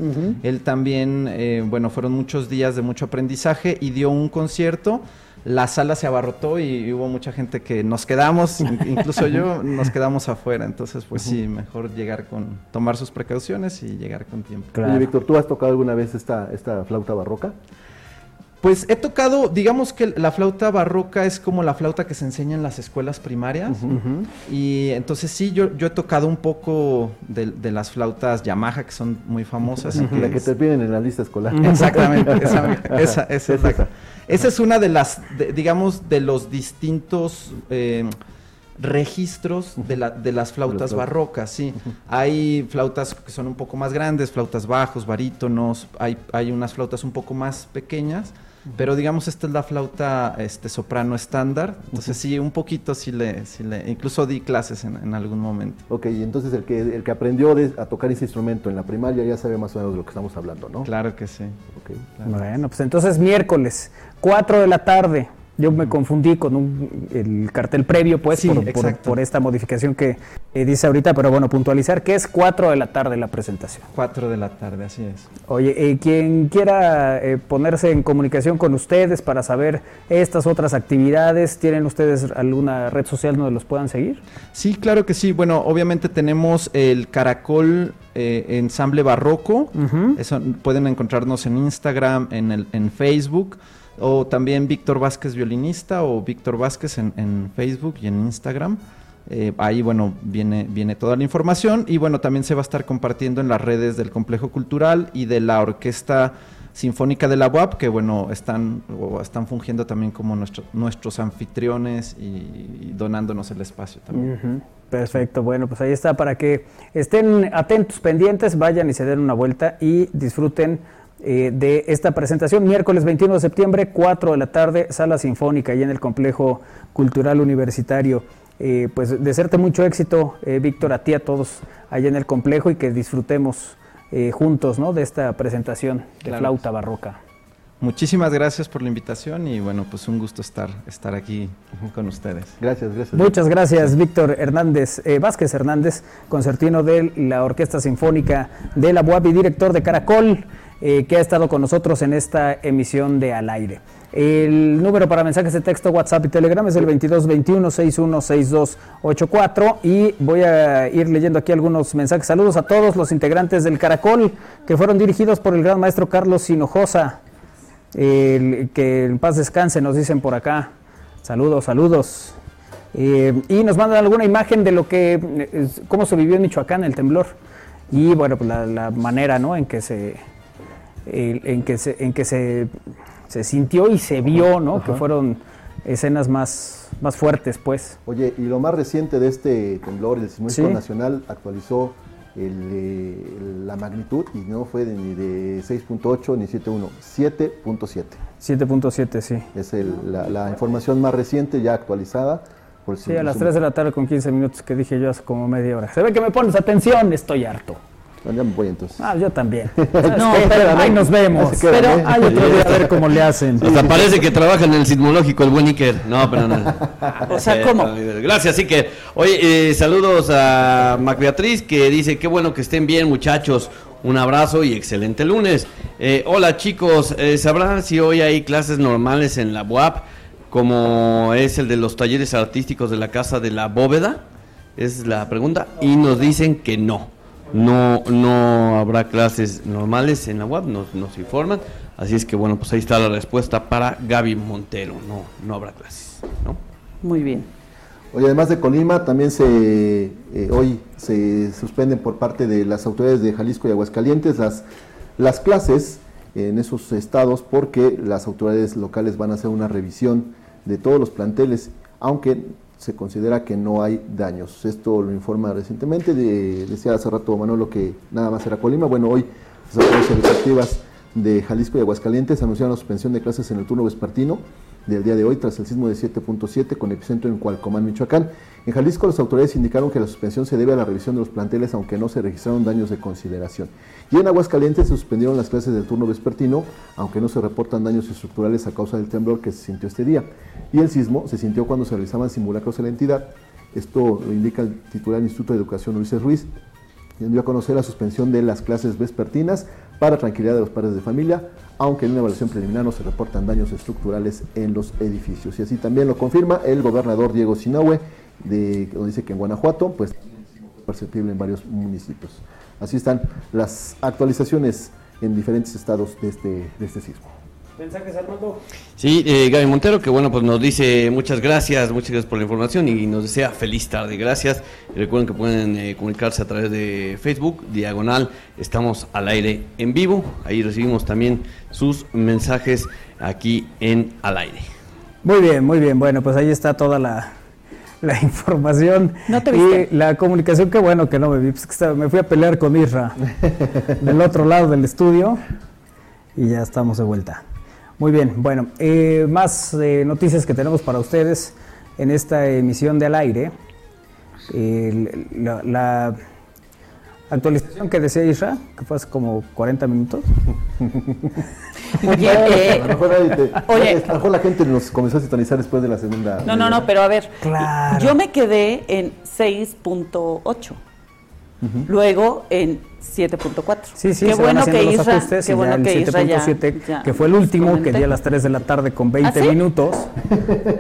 Él también, eh, bueno, fueron muchos días de mucho aprendizaje y dio un concierto. La sala se abarrotó y hubo mucha gente que nos quedamos, in- incluso yo, nos quedamos afuera. Entonces, pues sí, mejor llegar con, tomar sus precauciones y llegar con tiempo. Oye, Víctor, ¿tú has tocado alguna vez esta, esta flauta barroca? Pues he tocado, digamos que la flauta barroca es como la flauta que se enseña en las escuelas primarias. Y entonces sí, yo, yo he tocado un poco de, de las flautas Yamaha, que son muy famosas. La que te piden en la lista escolar. Exactamente, esa, esa- esa es Es la- esa. esa es una de las, de- digamos, de los distintos eh, registros de, la- de las flautas flautas. barrocas, sí. Hay flautas que son un poco más grandes, flautas bajos, barítonos, hay, hay unas flautas un poco más pequeñas, pero digamos esta es la flauta este, soprano estándar, entonces sí, un poquito sí le, sí le incluso di clases en, en algún momento. Ok, y entonces el que, el que aprendió de- a tocar ese instrumento en la primaria ya sabe más o menos de lo que estamos hablando, ¿no? Claro que sí. Ok. Bueno, pues entonces miércoles, 4 de la tarde. Yo me confundí con un- el cartel previo, pues, Sí, por, por- exacto. por esta modificación que eh, dice ahorita, pero bueno, puntualizar que es 4 de la tarde la presentación. 4 de la tarde, así es. Oye, eh, quien quiera eh, ponerse en comunicación con ustedes para saber estas otras actividades, ¿tienen ustedes alguna red social donde los puedan seguir? Sí, claro que sí. Bueno, obviamente tenemos el Caracol eh, Ensamble Barroco. Eso, pueden encontrarnos en Instagram, en, el, en Facebook. O también Víctor Vázquez Violinista o Víctor Vázquez en, en Facebook y en Instagram. Eh, ahí, bueno, viene, viene toda la información. Y bueno, también se va a estar compartiendo en las redes del Complejo Cultural y de la Orquesta Sinfónica de la UAP, que bueno, están, o están fungiendo también como nuestro- nuestros anfitriones y, donándonos el espacio también. Perfecto, bueno, pues ahí está para que estén atentos, pendientes, vayan y se den una vuelta y disfruten eh, de esta presentación. Miércoles 21 de septiembre, 4 de la tarde, Sala Sinfónica, ahí en el Complejo Cultural Universitario. Eh, pues desearte mucho éxito, eh, Víctor, a ti, a todos allá en el complejo y que disfrutemos eh, juntos ¿no? de esta presentación de Claro. flauta barroca. Muchísimas gracias por la invitación y bueno, pues un gusto estar, estar aquí con ustedes. Gracias, gracias. Muchas gracias, Víctor Hernández, eh, Vázquez Hernández, concertino de la Orquesta Sinfónica de la UAP y director de Caracol, eh, que ha estado con nosotros en esta emisión de Al Aire. El número para mensajes de texto, WhatsApp y Telegram es el 2221-616284 y voy a ir leyendo aquí algunos mensajes. Saludos a todos los integrantes del Caracol que fueron dirigidos por el gran maestro Carlos Hinojosa. Que en paz descanse, nos dicen por acá. Saludos, saludos. Eh, y nos mandan alguna imagen de lo que, eh, cómo se vivió en Michoacán el temblor. y bueno, pues la, la manera ¿no? en que se en que se, en que se, se sintió y se vio, ¿no? Que fueron escenas más, más fuertes, pues. Oye, y lo más reciente de este temblor, el Sismógrafo Sí. Nacional actualizó el, eh, la magnitud y no fue de- ni de 6.8 ni 7.1, 7.7. 7.7, sí. Es el- la, la información más reciente ya actualizada. Por Sí, a las 3 de la tarde con 15 minutos que dije yo hace como media hora. Se ve que me pones atención, estoy harto. Ya me voy entonces. Ah, yo también. No, pero- ahí nos vemos. Pero ¿eh? hay otro día a ver cómo le hacen. Hasta parece que trabaja en el sismológico el buen Iker. No, pero no. O sea, ¿cómo? Gracias, Iker. Oye, eh, saludos a Mac Beatriz que dice, qué bueno que estén bien muchachos. Un abrazo y excelente lunes. Eh, hola chicos, eh, ¿sabrán si hoy hay clases normales en la UAP como es el de los talleres artísticos de la Casa de la Bóveda? Es la pregunta. Y nos dicen que no. No, no habrá clases normales en la UAP, nos, nos informan. Así es que bueno, pues ahí está la respuesta para Gaby Montero. No, no habrá clases. ¿no? Muy bien. Oye, además de Colima, también se eh, hoy se suspenden por parte de las autoridades de Jalisco y Aguascalientes las, las clases en esos estados porque las autoridades locales van a hacer una revisión de todos los planteles, aunque se considera que no hay daños. Esto lo informa recientemente, de- decía hace rato Manolo que nada más era Colima. Bueno, hoy las autoridades educativas de Jalisco y Aguascalientes anunciaron la suspensión de clases en el turno vespertino del día de hoy tras el sismo de 7.7 con epicentro en Cualcomán, Michoacán. En Jalisco las autoridades indicaron que la suspensión se debe a la revisión de los planteles aunque no se registraron daños de consideración. Y en Aguascalientes se suspendieron las clases del turno vespertino aunque no se reportan daños estructurales a causa del temblor que se sintió este día. Y el sismo se sintió cuando se realizaban simulacros en la entidad. Esto lo indica el titular del Instituto de Educación Ulises Ruiz, quien dio a conocer la suspensión de las clases vespertinas para tranquilidad de los padres de familia, aunque en una evaluación preliminar no se reportan daños estructurales en los edificios. Y así también lo confirma el gobernador Diego Sinahue, de, donde dice que en Guanajuato, pues perceptible en varios municipios. Así están las actualizaciones en diferentes estados de este, de este sismo. ¿Mensajes, Armando? Sí, eh, Gaby Montero, que bueno, pues nos dice muchas gracias, muchas gracias por la información y nos desea feliz tarde. Gracias. Y recuerden que pueden eh, comunicarse a través de Facebook, diagonal, estamos al aire en vivo. Ahí recibimos también sus mensajes aquí en al aire. Muy bien, muy bien. Bueno, pues ahí está toda la, la información ¿No te y viste? la comunicación. Qué bueno que no me vi, pues que estaba- me fui a pelear con Isra del otro lado del estudio y ya estamos de vuelta. Muy bien, bueno, eh, más eh, noticias que tenemos para ustedes en esta emisión de Al Aire. La, la actualización que decía Isra, que fue hace como 40 minutos. Oye, eh, a, lo mejor nadie te- oye. a lo mejor la gente nos comenzó a sintonizar después de la segunda. no, no, no, pero a ver. Claro. Yo me quedé en 6.8. Luego en 7.4. Sí, sí, qué se bueno van que los Isra, ajustes qué y bueno que Isra ya- 7.7, ya que fue el último, que di a las 3 de la tarde con 20 ¿Ah, sí? minutos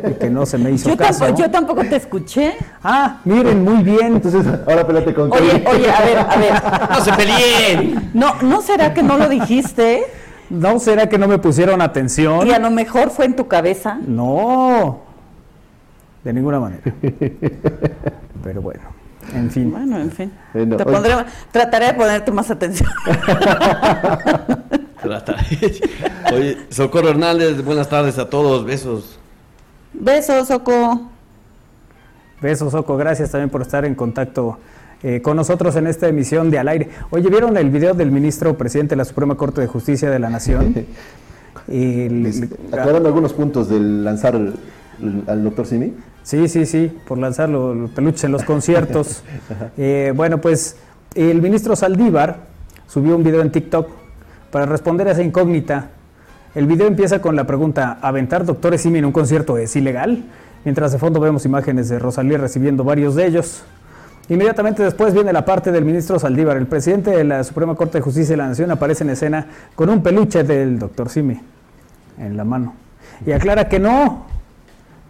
y que no se me hizo Yo caso. tampoco, yo tampoco te escuché. Ah, miren, muy bien. Entonces, ahora pélate con Oye, Kelly. oye, a ver, a ver. ¡No se peleen! No, ¿no será que no lo dijiste? ¿No será que no me pusieron atención? Y a lo mejor fue en tu cabeza. No, de ninguna manera. Pero bueno, en fin. Bueno, en fin. Bueno, Te pondré, trataré de ponerte más atención. Trataré. Oye, Socorro Hernández, buenas tardes a todos, besos. Besos, Soco. Besos, Soco. Gracias también por estar en contacto eh, con nosotros en esta emisión de Al Aire. Oye, ¿vieron el video del ministro presidente de la Suprema Corte de Justicia de la Nación? El- Les- aclarando algunos puntos del lanzar al doctor Simi. Sí, sí, sí, por lanzar los, peluches en los conciertos. Eh, bueno, pues el ministro Saldívar subió un video en TikTok para responder a esa incógnita. El video empieza con la pregunta, ¿aventar doctores Simi en un concierto es ilegal? Mientras de fondo vemos imágenes de Rosalía recibiendo varios de ellos. Inmediatamente después viene la parte del ministro Saldívar. El presidente de la Suprema Corte de Justicia de la Nación aparece en escena con un peluche del doctor Simi en la mano. Y aclara que no,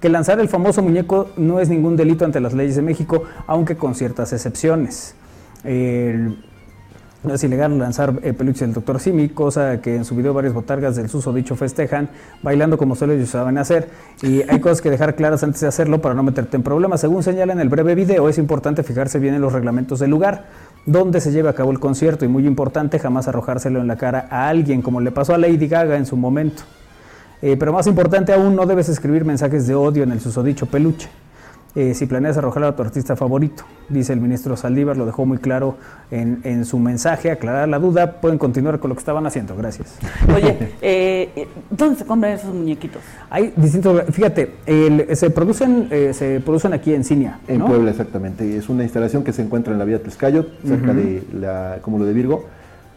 que lanzar el famoso muñeco no es ningún delito ante las leyes de México, aunque con ciertas excepciones. El- no es ilegal lanzar eh, peluches del doctor Simi, cosa que en su video varias botargas del susodicho festejan, bailando como solo ellos saben hacer. Y hay cosas que dejar claras antes de hacerlo para no meterte en problemas. Según señala en el breve video, es importante fijarse bien en los reglamentos del lugar. dónde se lleva a cabo el concierto y muy importante, jamás arrojárselo en la cara a alguien, como le pasó a Lady Gaga en su momento. Eh, pero más importante aún, no debes escribir mensajes de odio en el susodicho peluche. Eh, si planeas arrojar a tu artista favorito, dice el ministro Saldívar, lo dejó muy claro en, en su mensaje, aclarar la duda, pueden continuar con lo que estaban haciendo, gracias. Oye, eh, ¿dónde se compran esos muñequitos? Hay distintos, fíjate, el- se producen eh, se producen aquí en Cinia, En ¿no? Puebla, exactamente. Es una instalación que se encuentra en la vía Tlaxcayo, cerca de la Cúmulo de Virgo.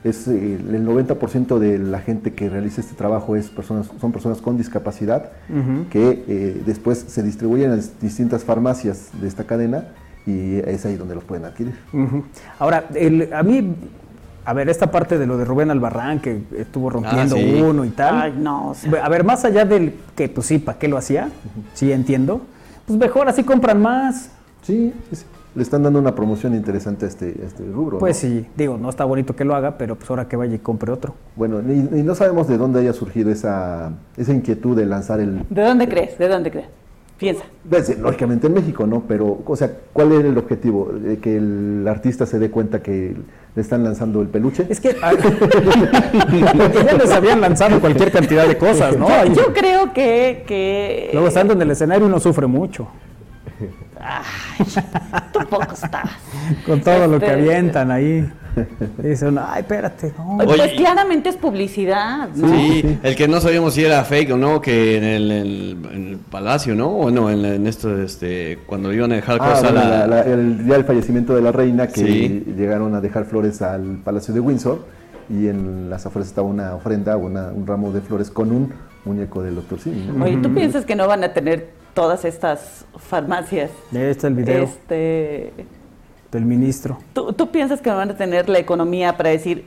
Es eh, el 90% de la gente que realiza este trabajo es personas, son personas con discapacidad que eh, después se distribuyen a las distintas farmacias de esta cadena y es ahí donde los pueden adquirir. Ahora, el- a mí, a ver, esta parte de lo de Rubén Albarrán, que estuvo rompiendo Ah, sí. uno y tal. Ay, no, o sea. A ver, más allá del que, pues sí, ¿para qué lo hacía? Sí, entiendo. Pues mejor así compran más. Sí, sí, sí. Le están dando una promoción interesante a este, a este rubro. Pues ¿no? sí, digo, no está bonito que lo haga, pero pues ahora que vaya y compre otro. Bueno, y, y no sabemos de dónde haya surgido esa, esa inquietud de lanzar el... ¿De dónde crees? ¿De dónde crees? Piensa. Pues, lógicamente en México, ¿no? Pero, o sea, ¿cuál era el objetivo? ¿De que el artista se dé cuenta que le están lanzando el peluche? Es que ah, ya les habían lanzado cualquier cantidad de cosas, ¿no? Ahí- Yo creo que, que Luego estando en el escenario uno sufre mucho. Tampoco estabas. Con todo lo que Este- avientan ahí. Dice uno, ay, espérate, no. Pues Oye, claramente es publicidad, ¿no? Sí, el que no sabíamos si era fake o no, que en el, en palacio, ¿no? O no, en, en esto, este, cuando iban a dejar Ah, cosas a bueno, la... la- la- el día del fallecimiento de la reina que Sí. llegaron a dejar flores al Palacio de Windsor y en las afueras estaba una ofrenda, una- un ramo de flores con un muñeco del doctor Simi. Oye, ¿tú piensas que no van a tener todas estas farmacias? Ahí está el video Este, del ministro. ¿tú, tú piensas que van a tener la economía para decir,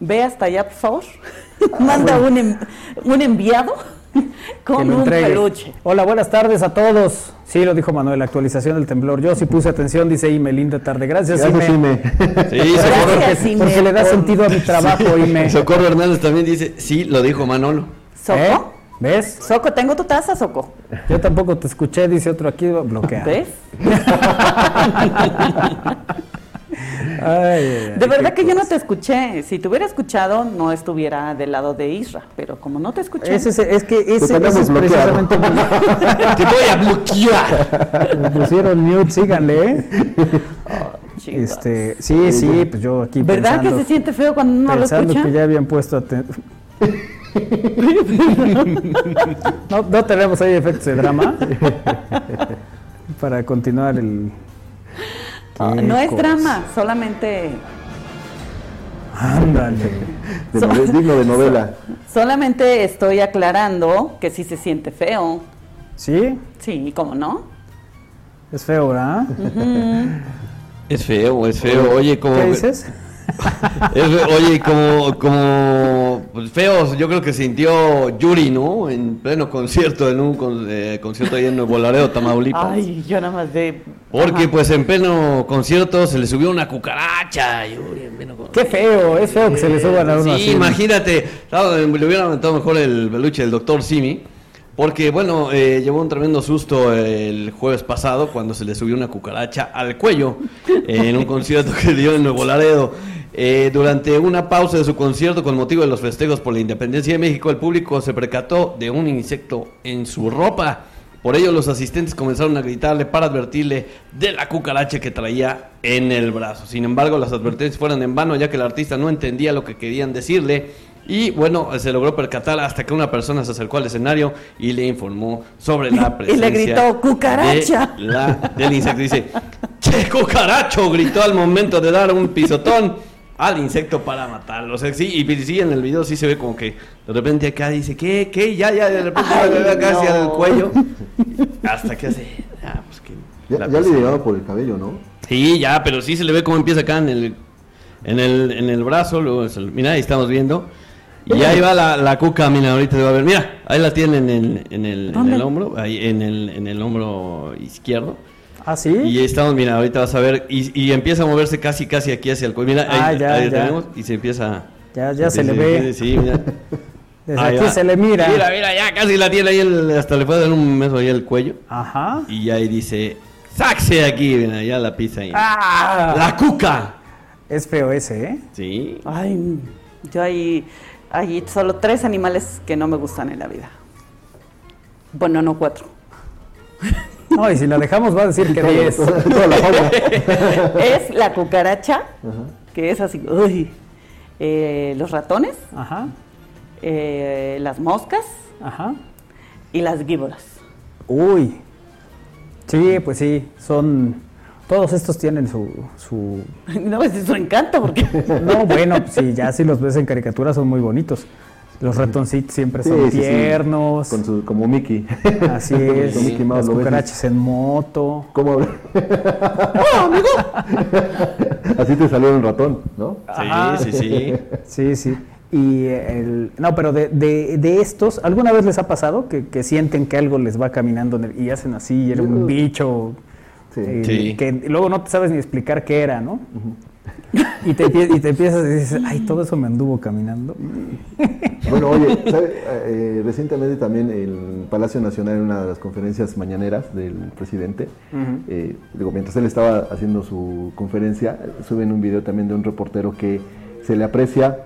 ve hasta allá, por favor? Manda un, en- un enviado con un peluche. Hola, buenas tardes a todos. Sí, lo dijo Manuel, la actualización del temblor. Yo sí puse atención, dice Ime, linda tarde. Gracias, Gracias, Ime. Ime. Sí, Socorro, Gracias, Porque, Ime, porque le da sentido a mi trabajo, Ime. Socorro Hernández también dice, sí, lo dijo Manolo. ¿Soco? ¿Eh? ¿Ves? Soco, tengo tu taza, Soco. Yo tampoco te escuché, dice otro aquí bloqueado. ¿Ves? Ay, De verdad que yo no te escuché. Si te hubiera escuchado, no estuviera del lado de Isra. Pero como no te escuché. Ese, es- es que ese, ese es bloqueado. precisamente Te voy a bloquear. Me pusieron mute, síganle. ¿eh? Este, sí, sí, pues yo aquí ¿Verdad pensando, que se siente feo cuando uno lo pensando escucha? que ya habían puesto atención. no, no tenemos ahí efectos de drama para continuar el. Ah, no es drama, solamente, Ándale. De digno de novela. solamente estoy aclarando que sí se siente feo. ¿Sí? Sí, ¿cómo no? Es feo, ¿verdad? Es feo, es feo. Oye, como... ¿Qué dices? Es oye, como, como pues, feos, yo creo que sintió Yuri, ¿no? En pleno concierto, en un con- eh, concierto ahí en Nuevo Laredo, Tamaulipas. Ay, yo nada más de... Porque Ajá. pues en pleno concierto se le subió una cucaracha. Yuri, en pleno Qué feo, es feo que se le suban a uno Sí, así. imagínate, claro, le hubieran aventado mejor el peluche del doctor Simi. Porque, bueno, eh, llevó un tremendo susto el jueves pasado cuando se le subió una cucaracha al cuello en un concierto que dio en Nuevo Laredo. Eh, durante una pausa de su concierto con motivo de los festejos por la independencia de México, el público se percató de un insecto en su ropa. Por ello, los asistentes comenzaron a gritarle para advertirle de la cucaracha que traía en el brazo. Sin embargo, las advertencias fueron en vano, ya que el artista no entendía lo que querían decirle. Y bueno, se logró percatar hasta que una persona se acercó al escenario y le informó sobre la Y presencia. le gritó, "¡Cucaracha!" de la- del insecto. Dice, ¡Che, cucaracho! Gritó al momento de dar un pisotón al insecto para matarlo. O sea, sí, y sí, en el video sí se ve como que de repente acá dice, ¿qué? ¿Qué? Ya, ya, de repente Ay, casi no. al cuello. Hasta que hace, ah, pues que... Ya, ya le llegaba por el cabello, ¿no? Sí, ya, pero sí se le ve cómo empieza acá en el, en el, en el brazo. Luego, mira, ahí estamos viendo. Y ahí va la, la cuca, mira, ahorita te va a ver. Mira, ahí la tienen en, en, el, en el hombro, ahí en el, en el hombro izquierdo. ¿Ah, sí? Y ahí estamos, mira, ahorita vas a ver. Y, y empieza a moverse casi, casi aquí hacia el cuello. Mira, Ah, ahí, ya, ahí ya. tenemos. Y se empieza. Ya, ya se le empieza- ve. Sí, mira. Desde Ahí aquí va. se le mira. Mira, mira, ya casi la tiene ahí. el- hasta le puede dar un beso ahí al cuello. Ajá. Y ahí dice, ¡Saxe de aquí! Mira, ya la pisa ahí. ¡Ah! ¡La cuca! Es feo ese, ¿eh? Sí. Ay, yo hay, hay solo tres animales que no me gustan en la vida. Bueno, no cuatro. No, y si la dejamos va a decir que 10. Toda la fauna. es la cucaracha, que es así, uy, eh, los ratones, Ajá, eh, las moscas ajá. y las víboras. Uy. Sí, pues sí, son... Todos estos tienen su... su... No, es su encanto, porque No, bueno, sí, ya si los ves en caricatura son muy bonitos. Los ratoncitos siempre Sí, son sí, sí. tiernos. Con su, como Mickey. Así es. Con Mickey Mouse, Las cucarachas en moto. ¿Cómo habla? Así te salió un ratón, ¿no? Ajá. Sí, sí, sí. Sí, sí. Y el, no, pero de, de, de estos, ¿alguna vez les ha pasado que, que sienten que algo les va caminando en el- y hacen así y era un bicho Sí. eh, Sí. que luego no te sabes ni explicar qué era, ¿no? y, te, y te empiezas y dices, ay, todo eso me anduvo caminando. Bueno, oye, ¿sabe? Eh, recientemente también el Palacio Nacional en una de las conferencias mañaneras del presidente, eh, digo, mientras él estaba haciendo su conferencia, suben un video también de un reportero que se le aprecia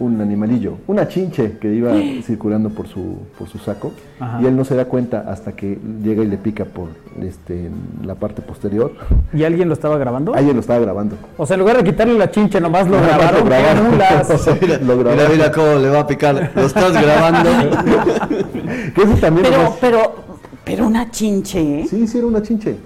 un animalillo, una chinche que iba circulando por su, por su saco Ajá. y él no se da cuenta hasta que llega y le pica por este, la parte posterior. ¿Y alguien lo estaba grabando? Alguien lo estaba grabando. O sea, en lugar de quitarle la chinche, nomás lo grabaron. lo grabaron. Mira, Lo mira, mira cómo le va a picar. Lo estás grabando. Que eso también Pero, nomás- pero, pero una chinche, ¿eh? Sí, sí, era una chinche.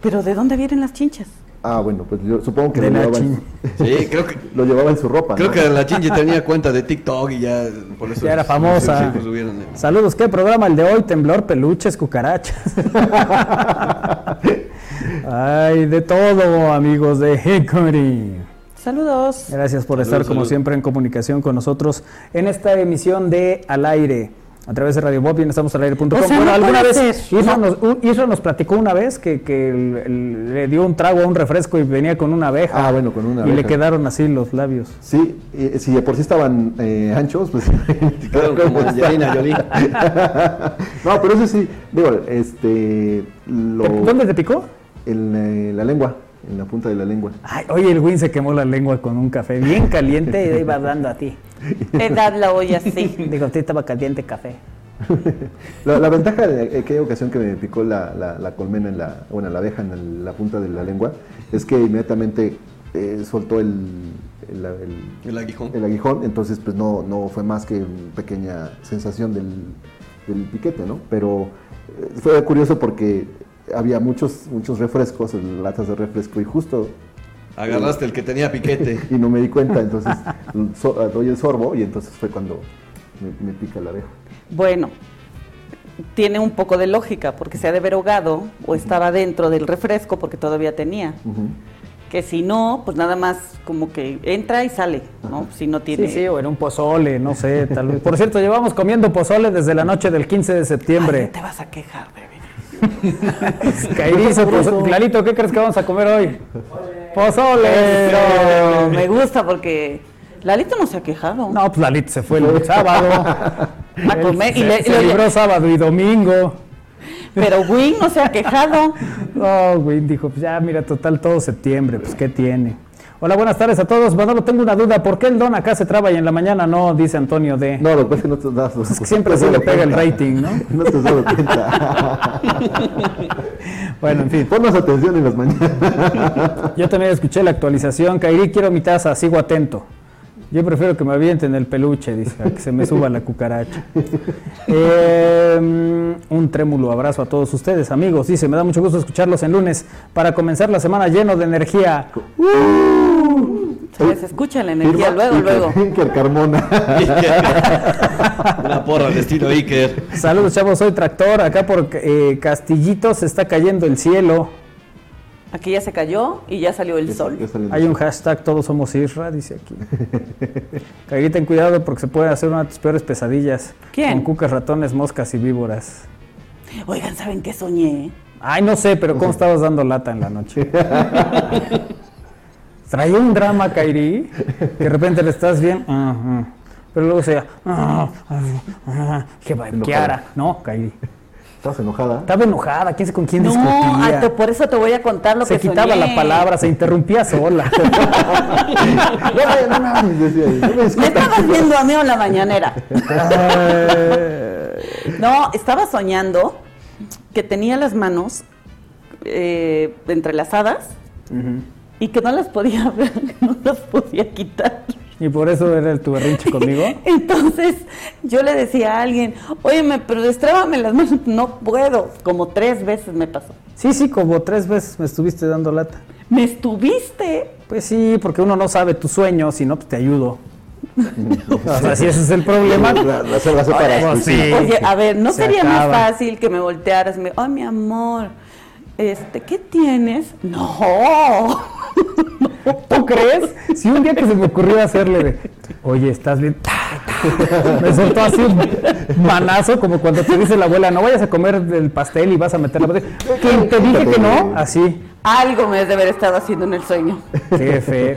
¿Pero de dónde vienen las chinches? Ah, bueno, pues yo supongo que De lo la llevaba, en, Sí, creo que, lo llevaba en su ropa. creo ¿no? que la Chinche tenía cuenta de TikTok y ya por eso. Ya era famosa. subieron el- Saludos, ¿qué programa el de hoy? Temblor, peluches, cucarachas. Ay, de todo, amigos de Hickory. Saludos. Gracias por estar como siempre en comunicación con nosotros en esta emisión de Al Aire. A través de Radio Bob, bien estamos al aire.com. O sea, bueno, no alguna vez. Isra No. nos, Isra nos platicó una vez que, que el- el- le dio un trago a un refresco y venía con una abeja. Ah, bueno, con una Y le abeja. quedaron así los labios. Sí, eh, si de por sí estaban eh, anchos, pues. Quedaron como Angelina Jolie. no, pero eso sí, digo, este. Lo, ¿Dónde te picó? En eh, la lengua, en la punta de la lengua. Ay, oye, el Win se quemó la lengua con un café bien caliente y iba dando a ti. Edad la olla así. Digo, sí estaba caliente café. La, la ventaja de aquella ocasión que me picó la, la- la colmena en la, bueno, la abeja en el- la punta de la lengua, es que inmediatamente eh, soltó el, el, el- El aguijón. el aguijón, entonces pues no, no fue más que una pequeña sensación del, del piquete, ¿no? Pero eh, fue curioso porque había muchos, muchos refrescos, latas de refresco y justo Agarraste el que tenía piquete. y no me di cuenta, entonces so- doy el sorbo y entonces fue cuando me, me pica la abeja. Bueno, tiene un poco de lógica, porque se ha de haber ahogado o estaba dentro del refresco porque todavía tenía. Que si no, pues nada más como que entra y sale, ¿no? Si no tiene... Sí, sí, o era un pozole, no sé, tal vez. Por cierto, llevamos comiendo pozole desde la noche del 15 de Ay, septiembre. no te vas a quejar, bebé. Cairizo, pozo- Clarito, ¿qué crees que vamos a comer hoy? Pozole. Eso, me gusta porque Lalito no se ha quejado. No, pues Lalito se fue el sábado. A comer y se, le- se le- libró sábado y domingo. Pero Win no se ha quejado. No, güey, dijo, pues ya, mira, total, todo septiembre, pues, ¿qué tiene? Hola, buenas tardes a todos. Manolo, tengo una duda. ¿Por qué el don acá se traba y en la mañana no? Dice Antonio D. No, lo que pasa es que no te das Es que siempre así le pega el rating, ¿no? No te dado cuenta. Bueno, en fin. Pon más atención en las mañanas. Yo también escuché la actualización. Kairi, quiero mi taza, sigo atento. Yo prefiero que me avienten el peluche, dice, a que se me suba la cucaracha. Eh, un trémulo abrazo a todos ustedes, amigos. Dice, me da mucho gusto escucharlos en lunes para comenzar la semana lleno de energía. Se les escucha la energía Firma luego, Iker- luego. Iker Carmona. Una porra al estilo Iker. Saludos, chavos, soy tractor. Acá por eh, Castillito se está cayendo el cielo. Aquí ya se cayó y ya salió el sol. Ya. Hay un hashtag, todos somos Isra, dice aquí. Kairi, ten cuidado porque se puede hacer una de tus peores pesadillas. ¿Quién? Con cucas, ratones, moscas y víboras. Oigan, ¿saben qué soñé? Ay, no sé, pero ¿cómo estabas dando lata en la noche? Traía un drama, Kairi, que de repente le estás bien, ajá, pero luego se, ah, ah, ah, que va, Enojada. Kiara, no, Kairi. ¿Estás enojada? Estaba enojada, quién sé con quién No, discutía. ah, te- por eso te voy a contar lo se que quitaba soñé. la palabra, se interrumpía sola. No, no, no, no, no me estabas viendo a mí en la mañanera. No, estaba soñando que tenía las manos eh, entrelazadas y que no las podía ver, no las podía quitar. y por eso era el tu berrinche conmigo. Entonces yo le decía a alguien, óyeme, pero destrábame las manos. No puedo. Como tres veces me pasó. Sí, sí, como tres veces me estuviste dando lata. Me estuviste. Pues sí, porque uno no sabe tu sueño, si no, pues te ayudo. o sea, si ese es el problema. La, la, la separaste. Pues sí. Oye, a ver, ¿no Se sería acaba. más fácil que me voltearas y me, ay, mi amor, este, ¿qué tienes? No. ¿Tú crees? Si un día que se me ocurrió hacerle de, oye, ¿estás bien? Me soltó así un manazo, como cuando te dice la abuela, no vayas a comer el pastel y vas a meter la pastel. Que te dije que no, así. Algo me has de haber estado haciendo en el sueño. Qué feo.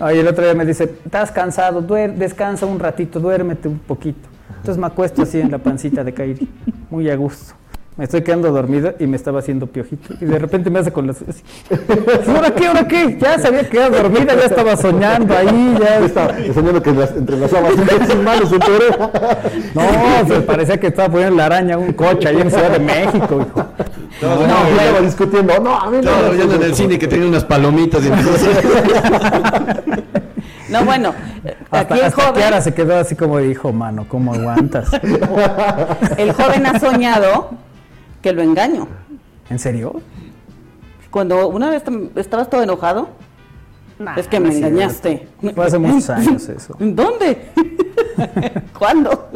Oye, el otro día me dice, estás cansado, duer- descansa un ratito, duérmete un poquito. Entonces me acuesto así en la pancita de Kairi, muy a gusto. Me estoy quedando dormido y me estaba haciendo piojito. Y de repente me hace con las... ¿Ahora qué? ¿Ahora qué? Ya se había quedado dormida, ya estaba soñando ahí, ya estaba... Soñando que las, entrelazabas sus manos en tu oreja. No, se parecía que estaba poniendo la araña a un coche ahí en Ciudad de México, hijo. No, no, ya estaba discutiendo. No, a mí no. Estaba en el cine que tenía unas palomitas y entonces... No, bueno, Hasta, aquí el hasta Kiara joven, se quedó así como dijo, mano, ¿cómo aguantas? el joven ha soñado que lo engaño. ¿En serio? Cuando una vez estabas todo enojado, es que me no engañaste. Fue hace muchos años eso. ¿Dónde? ¿Cuándo?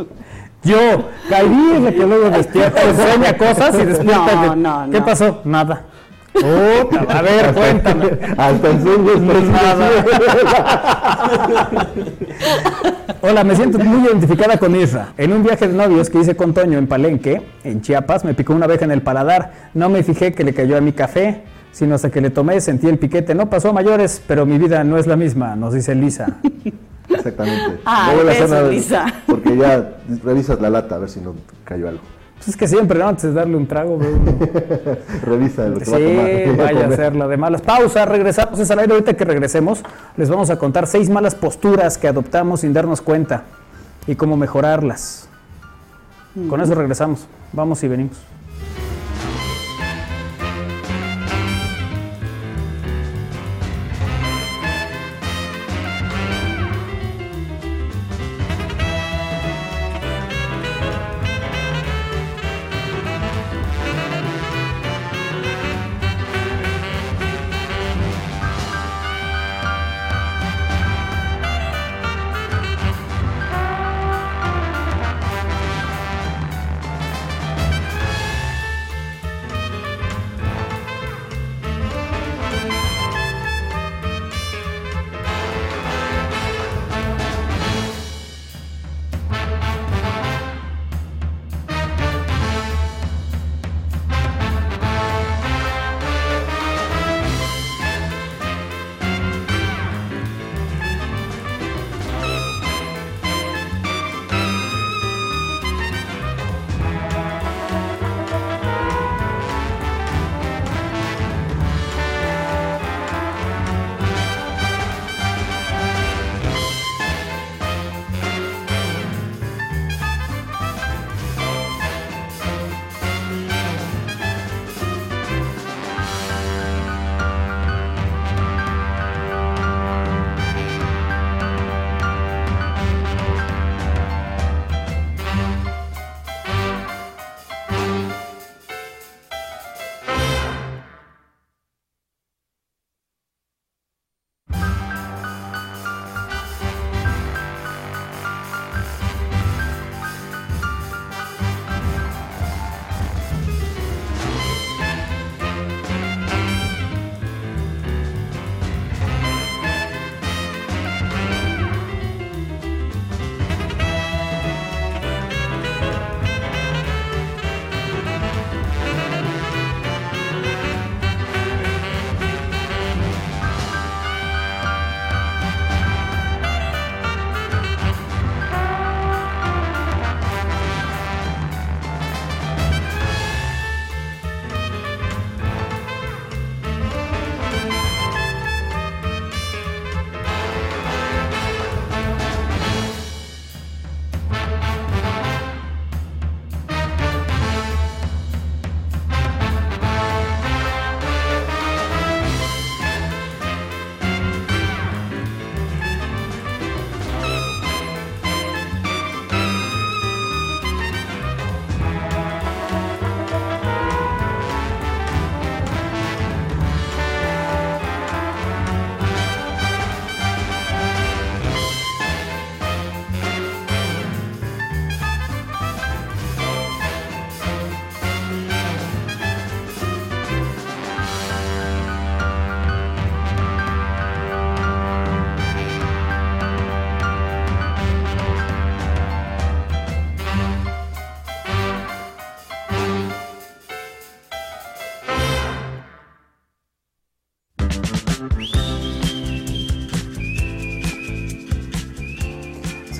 Yo, Kairi es la que luego despierta, sueña cosas y despierta. No, de- no, ¿Qué no. pasó? Nada. Puta, a ver, cuéntame. Hasta es Nada. Hola, me siento muy identificada con Isra. En un viaje de novios que hice con Toño en Palenque, en Chiapas, me picó una abeja en el paladar. No me fijé que le cayó a mi café, sino hasta que le tomé sentí el piquete. No pasó a mayores, pero mi vida no es la misma, nos dice Lisa. Exactamente. Ah, No eso, Lisa. Porque ya revisas la lata a ver si no cayó algo. Pues es que siempre, ¿no? Antes de darle un trago, uno. Revisa lo que Sí, va a tomar. a vaya a comer. hacerlo de malas. Pausa, regresamos. Es al aire. Ahorita que regresemos, les vamos a contar seis malas posturas que adoptamos sin darnos cuenta y cómo mejorarlas. Con eso regresamos. Vamos y venimos.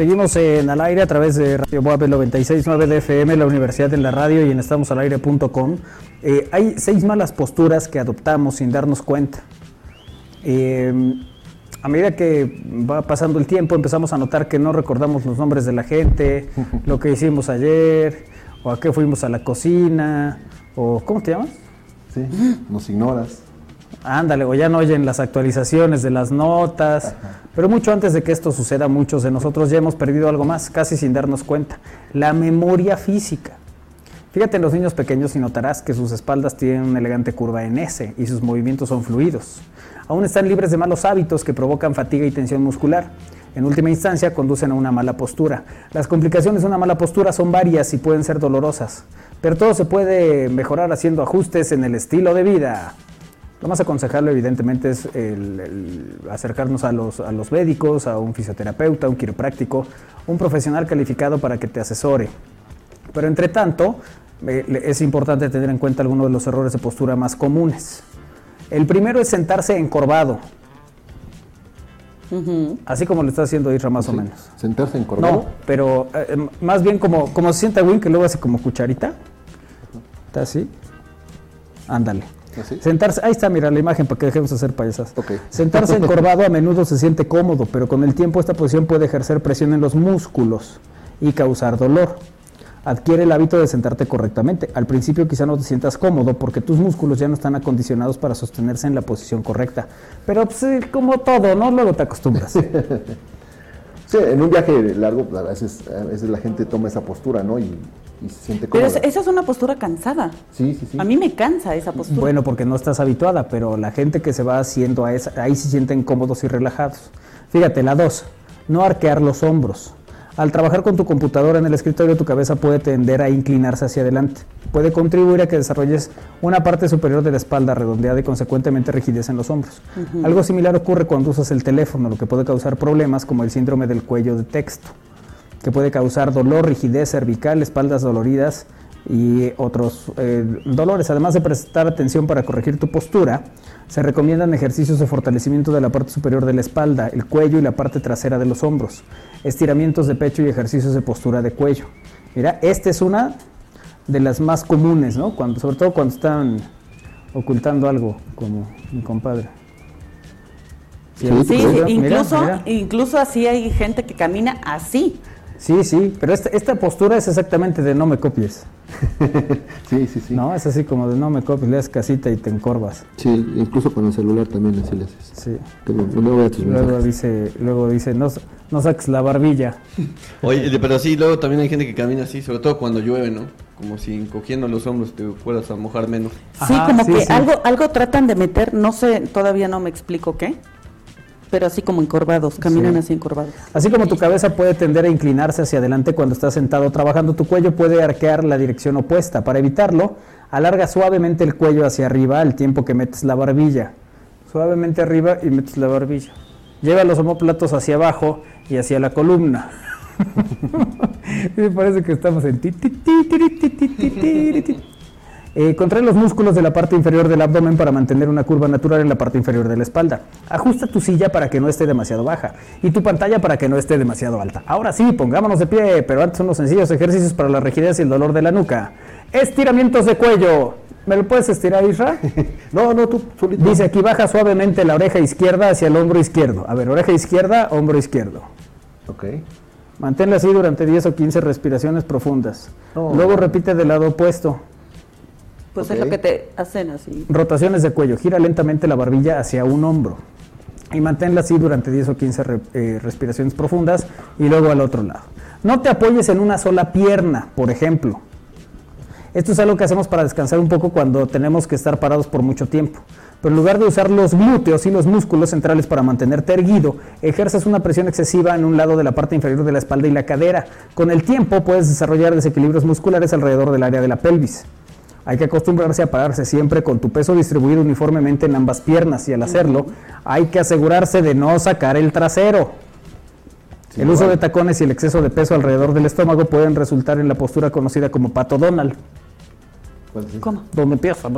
Seguimos en al aire a través de Radio Boab 96.9 de FM, la Universidad de la Radio y en estamosalaire.com. Eh, hay seis malas posturas que adoptamos sin darnos cuenta. Eh, a medida que va pasando el tiempo empezamos a notar que no recordamos los nombres de la gente, lo que hicimos ayer, o a qué fuimos a la cocina, o ¿cómo te llamas? Sí, nos ignoras. Ándale, o ya no oyen las actualizaciones de las notas. Pero mucho antes de que esto suceda, muchos de nosotros ya hemos perdido algo más, casi sin darnos cuenta. La memoria física. Fíjate en los niños pequeños y notarás que sus espaldas tienen una elegante curva en S y sus movimientos son fluidos. Aún están libres de malos hábitos que provocan fatiga y tensión muscular. En última instancia, conducen a una mala postura. Las complicaciones de una mala postura son varias y pueden ser dolorosas, pero todo se puede mejorar haciendo ajustes en el estilo de vida. Lo más aconsejable, evidentemente, es el, el acercarnos a los, a los médicos, a un fisioterapeuta, un quiropráctico, un profesional calificado para que te asesore. Pero entre tanto, eh, es importante tener en cuenta algunos de los errores de postura más comunes. El primero es sentarse encorvado, así como lo está haciendo Isra más o menos. Sentarse encorvado. No, pero eh, más bien como, como se sienta Win, que luego hace como cucharita. Está así. Ándale. ¿Así? Sentarse, ahí está, mira la imagen para que dejemos de hacer payasas. Sentarse encorvado a menudo se siente cómodo, pero con el tiempo esta posición puede ejercer presión en los músculos y causar dolor. Adquiere el hábito de sentarte correctamente. Al principio quizá no te sientas cómodo porque tus músculos ya no están acondicionados para sostenerse en la posición correcta. Pero pues, como todo, ¿no? Luego te acostumbras. Sí, en un viaje largo, pues, a veces, a veces la gente toma esa postura, ¿no? Y, y se siente Pero cómoda. es- esa es una postura cansada. Sí, sí, sí. A mí me cansa esa postura. Bueno, porque no estás habituada, pero la gente que se va haciendo a esa, ahí se sienten cómodos y relajados. Fíjate, la 2, no arquear los hombros. Al trabajar con tu computadora en el escritorio, tu cabeza puede tender a inclinarse hacia adelante. Puede contribuir a que desarrolles una parte superior de la espalda redondeada y consecuentemente rigidez en los hombros. Algo similar ocurre cuando usas el teléfono, lo que puede causar problemas como el síndrome del cuello de texto que puede causar dolor, rigidez cervical, espaldas doloridas y otros eh, dolores. Además de prestar atención para corregir tu postura, se recomiendan ejercicios de fortalecimiento de la parte superior de la espalda, el cuello y la parte trasera de los hombros, estiramientos de pecho y ejercicios de postura de cuello. Mira, esta es una de las más comunes, ¿no? Cuando, sobre todo cuando están ocultando algo, como mi compadre. Sí, Sí, Mira, mira, incluso, mira. incluso así hay gente que camina así. Sí, sí, pero esta, esta postura es exactamente de no me copies. Sí, sí, sí. No, es así como de no me copies, le das casita y te encorvas. Sí, incluso con el celular también así le haces. Sí. No vea tus Luego dice, luego dice, no, no saques la barbilla. Oye, pero sí, luego también hay gente que camina así, sobre todo cuando llueve, ¿no? Como si encogiendo los hombros te fueras a mojar menos. Sí, Ajá, como sí, que sí. algo algo tratan de meter, no sé, todavía no me explico qué, pero así como encorvados, caminan Sí. así encorvados. Así como tu cabeza puede tender a inclinarse hacia adelante cuando estás sentado trabajando, tu cuello puede arquear la dirección opuesta. Para evitarlo, alarga suavemente el cuello hacia arriba al tiempo que metes la barbilla. Suavemente arriba y metes la barbilla. Lleva los omóplatos hacia abajo y hacia la columna. Me parece que estamos en ti, ti, ti, ti, tiri, ti. Eh, contrae los músculos de la parte inferior del abdomen para mantener una curva natural en la parte inferior de la espalda. Ajusta tu silla para que no esté demasiado baja y tu pantalla para que no esté demasiado alta. Ahora sí, pongámonos de pie, pero antes unos sencillos ejercicios para la rigidez y el dolor de la nuca. Estiramientos de cuello. ¿Me lo puedes estirar, Isra? No, no, tú solito. Dice aquí baja suavemente la oreja izquierda hacia el hombro izquierdo. A ver, oreja izquierda, hombro izquierdo. Ok. Manténla así durante 10 o 15 respiraciones profundas. Luego repite del lado opuesto. Pues es lo que te hacen así. Rotaciones de cuello. Gira lentamente la barbilla hacia un hombro. Y manténla así durante 10 o 15 re- eh, respiraciones profundas y luego al otro lado. No te apoyes en una sola pierna, por ejemplo. Esto es algo que hacemos para descansar un poco cuando tenemos que estar parados por mucho tiempo. Pero en lugar de usar los glúteos y los músculos centrales para mantenerte erguido, ejerces una presión excesiva en un lado de la parte inferior de la espalda y la cadera. Con el tiempo puedes desarrollar desequilibrios musculares alrededor del área de la pelvis. Hay que acostumbrarse a pararse siempre con tu peso distribuido uniformemente en ambas piernas y al hacerlo hay que asegurarse de no sacar el trasero. el uso de tacones y el exceso de peso alrededor del estómago pueden resultar en la postura conocida como pato Donald. ¿Cuál es ese? ¿Cómo? donde empieza.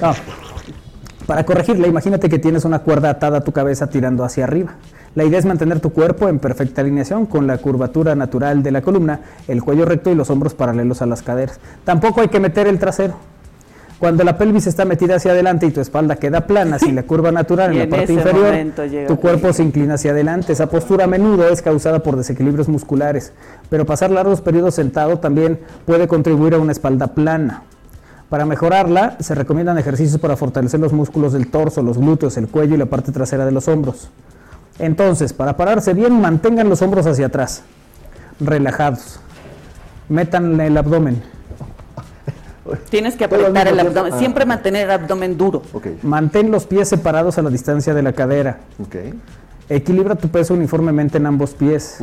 No. Para corregirla, imagínate que tienes una cuerda atada a tu cabeza tirando hacia arriba. La idea es mantener tu cuerpo en perfecta alineación con la curvatura natural de la columna, el cuello recto y los hombros paralelos a las caderas. Tampoco hay que meter el trasero. Cuando la pelvis está metida hacia adelante y tu espalda queda plana sin la curva natural en la parte inferior, tu cuerpo se inclina hacia adelante. Esa postura a menudo es causada por desequilibrios musculares, pero pasar largos periodos sentado también puede contribuir a una espalda plana. Para mejorarla, se recomiendan ejercicios para fortalecer los músculos del torso, los glúteos, el cuello y la parte trasera de los hombros. Entonces, para pararse bien, mantengan los hombros hacia atrás, relajados. Metan el abdomen. Tienes que apretar el abdomen, ah. siempre mantener el abdomen duro. Mantén los pies separados a la distancia de la cadera. ok. Equilibra tu peso uniformemente en ambos pies.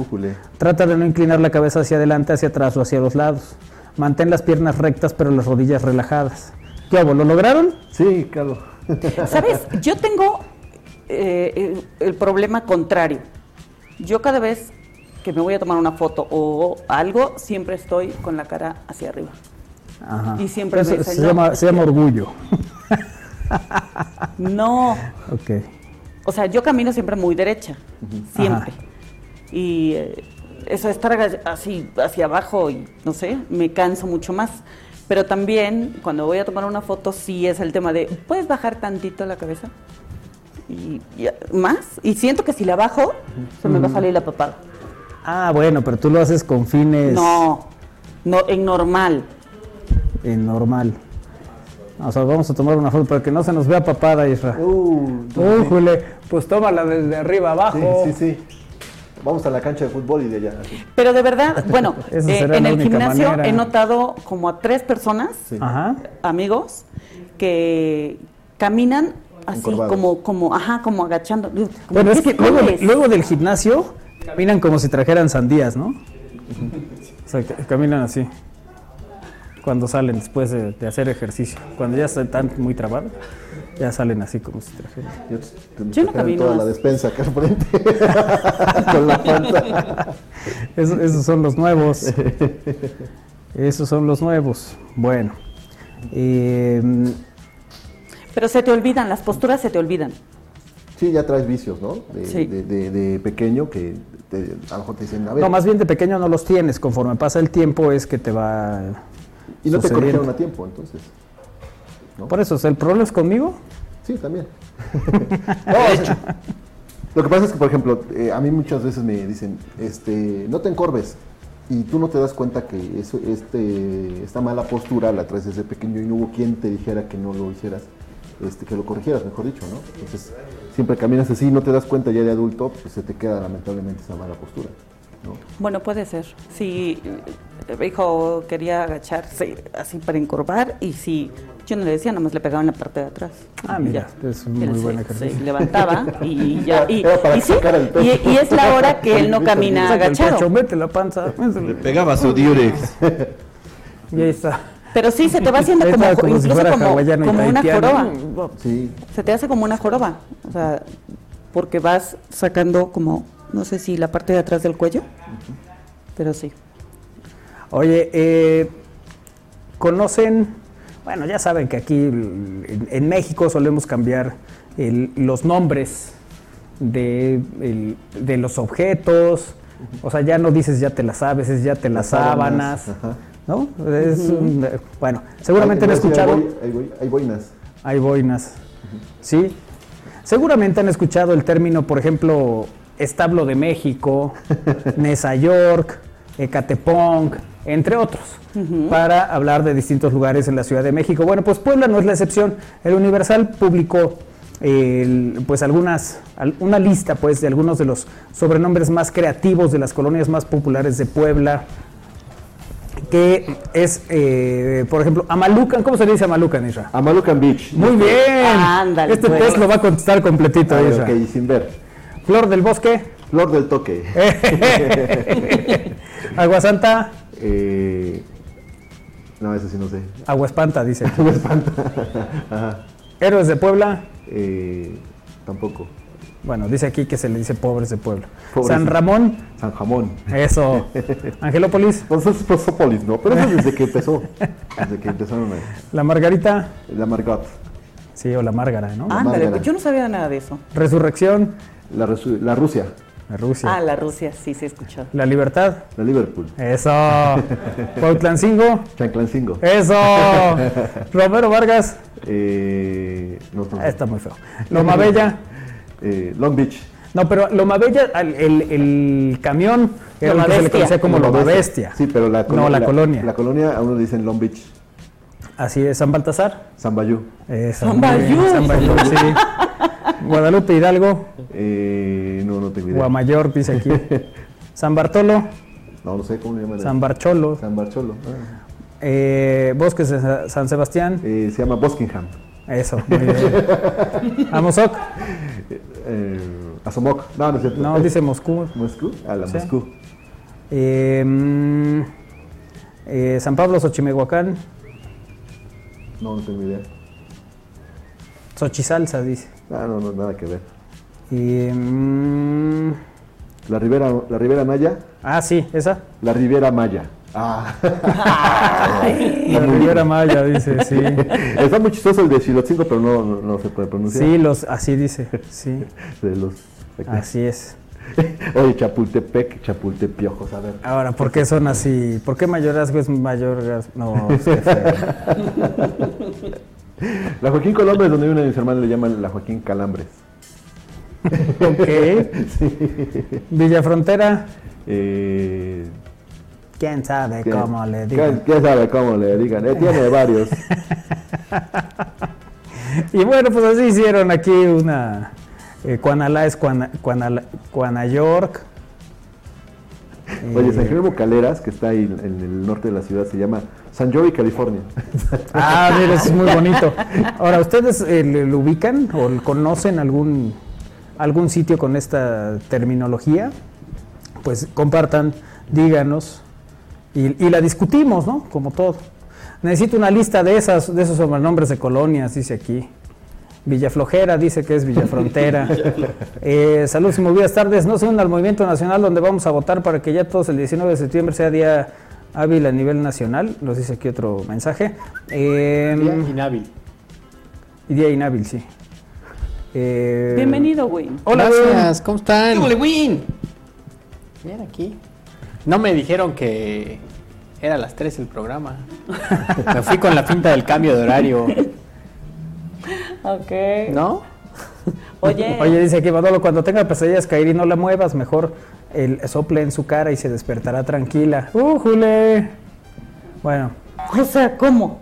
Trata de no inclinar la cabeza hacia adelante, hacia atrás o hacia los lados. Mantén las piernas rectas pero las rodillas relajadas. ¿Qué hago? ¿Lo lograron? Sí, claro. ¿Sabes? Yo tengo eh, el, problema contrario. Yo cada vez que me voy a tomar una foto o algo, siempre estoy con la cara hacia arriba. Ajá. Y siempre Eso me se, llama, "No". se llama orgullo. No, Ok. o sea, yo camino siempre muy derecha, siempre. Ajá. Y eh, eso estar así hacia abajo y no sé, me canso mucho más. Pero también cuando voy a tomar una foto sí es el tema de, ¿puedes bajar tantito la cabeza? Y, y, más. Y siento que si la bajo, se me va a salir la papada. Ah, bueno, pero tú lo haces con fines No, no, en normal. eh, normal. O sea, vamos a tomar una foto para que no se nos vea papada, Isra. Uh, Újule, pues tómala desde arriba abajo. sí, sí, sí. Vamos a la cancha de fútbol y de allá. así. Pero de verdad, bueno, eh, en el gimnasio manera. he notado como a tres personas, Sí. Ajá. amigos, que caminan así Encorvados. como, como, ajá, como agachando. Como, Bueno, es ¿qué que luego, del gimnasio caminan como si trajeran sandías, ¿no? O sea, caminan así. Cuando salen después de, de hacer ejercicio. Cuando ya están muy trabados, ya salen así como si trajeran. Yo, te- te Yo no camino toda la despensa acá al frente. Con la panza. Esos, esos son los nuevos. Esos son los nuevos. Bueno. eh, Pero se te olvidan, las posturas se te olvidan. Sí, ya traes vicios, ¿no? De, Sí. de, de- de pequeño que te- a lo mejor te dicen, a ver. no, más bien de pequeño no los tienes. Conforme pasa el tiempo es que te va. y no te corrigieron a tiempo, entonces. Por eso, ¿el problema es conmigo? Sí, también. No, o sea, lo que pasa es que, por ejemplo, eh, a mí muchas veces me dicen, este, no te encorves. Y tú no te das cuenta que eso, este, esta mala postura la traes desde pequeño y no hubo quien te dijera que no lo hicieras, este, que lo corrigieras, mejor dicho, ¿no? Entonces, siempre caminas así y no te das cuenta ya de adulto, pues se te queda lamentablemente esa mala postura, ¿no? Bueno, puede ser. Si eh, mi hijo quería agacharse así para encorvar y si yo no le decía, nada más le pegaba en la parte de atrás. Ah, mira, ya. es un muy Él buen se- ejercicio. Se levantaba y ya. Y, Era para y sí, y, y es la hora que él no camina Saca el pecho, agachado. mete la panza. Le pegaba su diurex. Y ahí está. Pero sí, se te va haciendo como, incluso fuera como, como una joroba. Sí, Se te hace como una joroba. O sea, porque vas sacando como, no sé si la parte de atrás del cuello, pero sí. Oye, eh, ¿conocen? Bueno, ya saben que aquí en, en México solemos cambiar el- los nombres de, el- de los objetos. O sea, ya no dices ya te las sabes, es ya te las Las sábanas, sábanas. ¿No? Es eh, bueno, seguramente han Hay- hay- escuchado. Hay, boi- hay boi- hay boinas. Hay boinas. Sí. Seguramente han escuchado el término, por ejemplo, establo de México, Nesa York, Ecatepong, entre otros, para hablar de distintos lugares en la Ciudad de México. Bueno, pues Puebla no es la excepción. El Universal publicó el- pues algunas, al- una lista pues de algunos de los sobrenombres más creativos de las colonias más populares de Puebla que es, eh, por ejemplo, Amalucan. ¿Cómo se le dice Amalucan, Isra? Amalucan Beach. Muy bien. Ándale, este pues. test lo va a contestar completito, Ah, Isra. ok, y sin ver. Flor del bosque. Flor del toque. Agua Santa. Eh, no, eso sí no sé. Agua Espanta, dice. Me espanta. Ajá. Héroes de Puebla. Eh, tampoco. Bueno, dice aquí que se le dice pobres de Puebla. Pobres. San Ramón. San Jamón. Eso. Angelópolis. Pues es Prosópolis, ¿no? Pero eso desde que empezó. Desde que empezaron a- La Margarita. la Margot. Sí, o la Márgara, ¿no? Ándale, pues yo no sabía nada de eso. Resurrección. La, Resu- la Rusia. La Rusia. Ah, la Rusia, sí, se escuchó. La Libertad. La Liverpool. Eso. Cuautlancingo. Chanclancingo. Eso. Romero Vargas. Eh, no, no. Ah, Está muy feo. Loma Bella. Eh, Long Beach. No, pero Loma Bella, el, el camión era Loma lo que se le conocía como Loma Bestia. Bestia. Sí, pero la, No, la colonia. La colonia a uno le dicen Long Beach. Así es, San Baltasar. Zambayú. Eso, San muy bien, Bayú. San Bayú, sí. Guadalupe Hidalgo. Eh, no, no tengo idea. Guamayor, dice aquí. San Bartolo. No, no sé cómo le llaman. San Barcholo. San Barcholo. Ah. eh, Bosques de Sa- San Sebastián. Eh, se llama Boskingham. Eso, muy bien. Amozoc. Eh, Azomoc. No, no es cierto. No, dice Moscú. Moscú. A la Sí. Moscú. Eh, mm, eh, San Pablo, Xochimehuacán. No, no tengo idea. Xochisalsa, dice. Ah, no, no, nada que ver. Y, mm, La Ribera, la Ribera Maya. ah, sí, esa. La Ribera Maya. Ah. La Riviera Maya, dice, sí. Está muy chistoso el de Chilotzingo, pero no, no, no se puede pronunciar. Sí, los, así dice, sí. De los... Así es. Oye, Chapultepec, Chapultepiojos, a ver. Ahora, ¿por qué son así? ¿Por qué mayorazgo es mayorazgo? No, es que. La Joaquín Colombre, donde una de mis hermanas, le llaman la Joaquín Calambres. Ok. Villafrontera, Eh, quién sabe ¿quién- cómo le ¿quién, digan. quién sabe cómo le digan? Eh, tiene varios. Y bueno, pues así hicieron aquí una. Eh, Cuanalá es Cuana, Cuanayork. Oye, Eh, San Jerónimo Caleras, que está ahí en el norte de la ciudad, se llama San Joey, California. Ah, mira, es muy bonito. Ahora, ¿ustedes eh, le- lo ubican o conocen algún, algún sitio con esta terminología? Pues compartan, díganos y, y la discutimos, ¿no? Como todo. Necesito una lista de esas, de esos sobrenombres de colonias, dice aquí. Villaflojera dice que es Villafrontera. eh, saludos y muy buenas tardes. No se unan al Movimiento Nacional donde vamos a votar para que ya todos el 19 de septiembre sea día hábil a nivel nacional. Nos dice aquí otro mensaje. Eh, Día inhábil. y día inhábil, sí. Eh, Bienvenido, güey. Hola, Gracias, ¿cómo están? ¡Híjole, Win! Bien, aquí. No me dijeron que era a las 3 el programa. Me fui con la finta del cambio de horario. Ok. ¿No? Oye, Oye, dice aquí Manolo, cuando tenga pesadillas caer y no la muevas, mejor el sople en su cara y se despertará tranquila. ¡Uh, jule! Bueno, o sea, ¿cómo?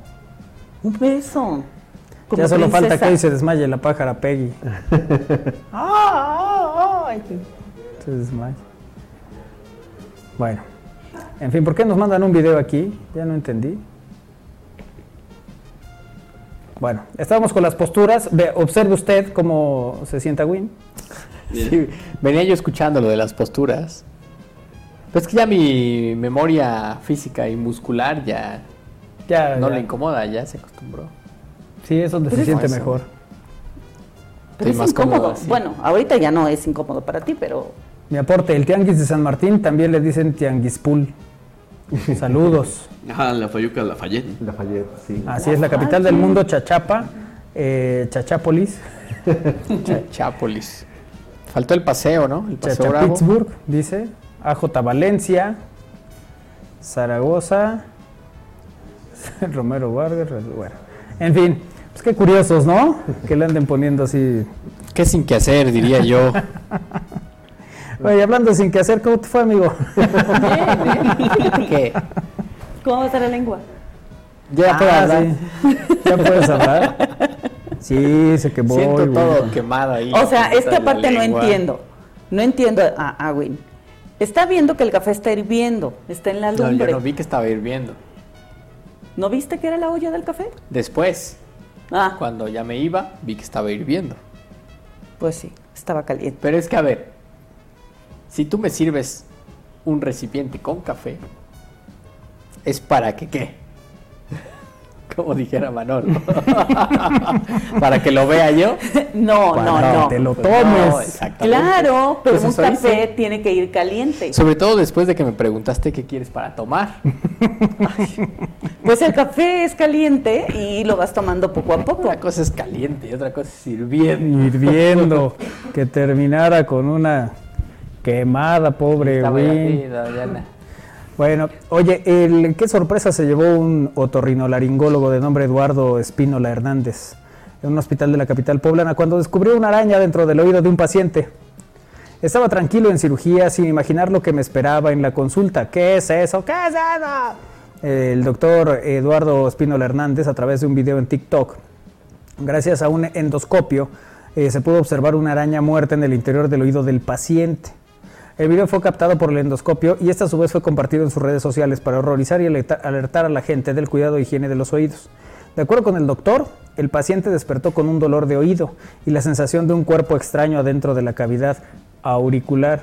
Un beso. Como ya solo falta que se desmaye la pájara Peggy. Ah, ah, ay. Se desmaya. Bueno, en fin, ¿por qué nos mandan un video aquí? Ya no entendí. Bueno, estábamos con las posturas. Ve, observe usted cómo se sienta Win. Sí, venía yo escuchando lo de las posturas. Pero es que ya mi memoria física y muscular ya Ya, no ya. le incomoda, ya se acostumbró. Sí, es donde se siente eso- mejor. Pero Estoy es más incómodo. cómodo así. Bueno, ahorita ya no es incómodo para ti, pero Mi aporte, el Tianguis de San Martín también le dicen Tianguispul. Saludos. Ajá, la Fayuca, la Fayette. Lafayette, sí. Así es, la capital del mundo, Chachapa, eh, Chachápolis, Cha- Chápolis. Faltó el paseo, ¿no? El paseo bravo. Chachapitzburg, dice, AJ Valencia, Zaragoza, Romero Vargas, bueno, en fin, pues qué curiosos, ¿no? Que le anden poniendo así. ¿Qué sin que hacer, diría yo? Oye, hablando sin que hacer, ¿cómo te fue, amigo? ¿Qué? ¿cómo va a estar la lengua? Ya puedo Ah, hablar. sí. ¿Ya puedes hablar? Sí, sé que voy. Siento todo quemado ahí. O sea, es que aparte no entiendo. No entiendo a, a Win. Está viendo que el café está hirviendo, está en la No, lumbre. yo no vi que estaba hirviendo. ¿No viste que era la olla del café? Después, Ah, cuando ya me iba, vi que estaba hirviendo. pues sí, estaba caliente. Pero es que, a ver, si tú me sirves un recipiente con café, ¿es para que qué? Como dijera Manolo. ¿Para que lo vea yo? No, Para no, que no. te lo Pues tomes. no, exactamente. Claro, pero Pues un café hice. tiene que ir caliente. Sobre todo después de que me preguntaste qué quieres para tomar. Pues el café es caliente y lo vas tomando poco a poco. Una cosa es caliente y otra cosa es hirviendo. hirviendo, que terminara con una Quemada, pobre. Bueno, oye, el, qué sorpresa se llevó un otorrinolaringólogo de nombre Eduardo Espínola Hernández en un hospital de la capital poblana cuando descubrió una araña dentro del oído de un paciente. Estaba tranquilo en cirugía sin imaginar lo que me esperaba en la consulta. ¿Qué es eso? ¿Qué es eso? El doctor Eduardo Espínola Hernández, a través de un video en TikTok, gracias a un endoscopio, eh, se pudo observar una araña muerta en el interior del oído del paciente. El video fue captado por el endoscopio y este a su vez fue compartido en sus redes sociales para horrorizar y alerta- alertar a la gente del cuidado e higiene de los oídos. De acuerdo con el doctor, el paciente despertó con un dolor de oído y la sensación de un cuerpo extraño adentro de la cavidad auricular.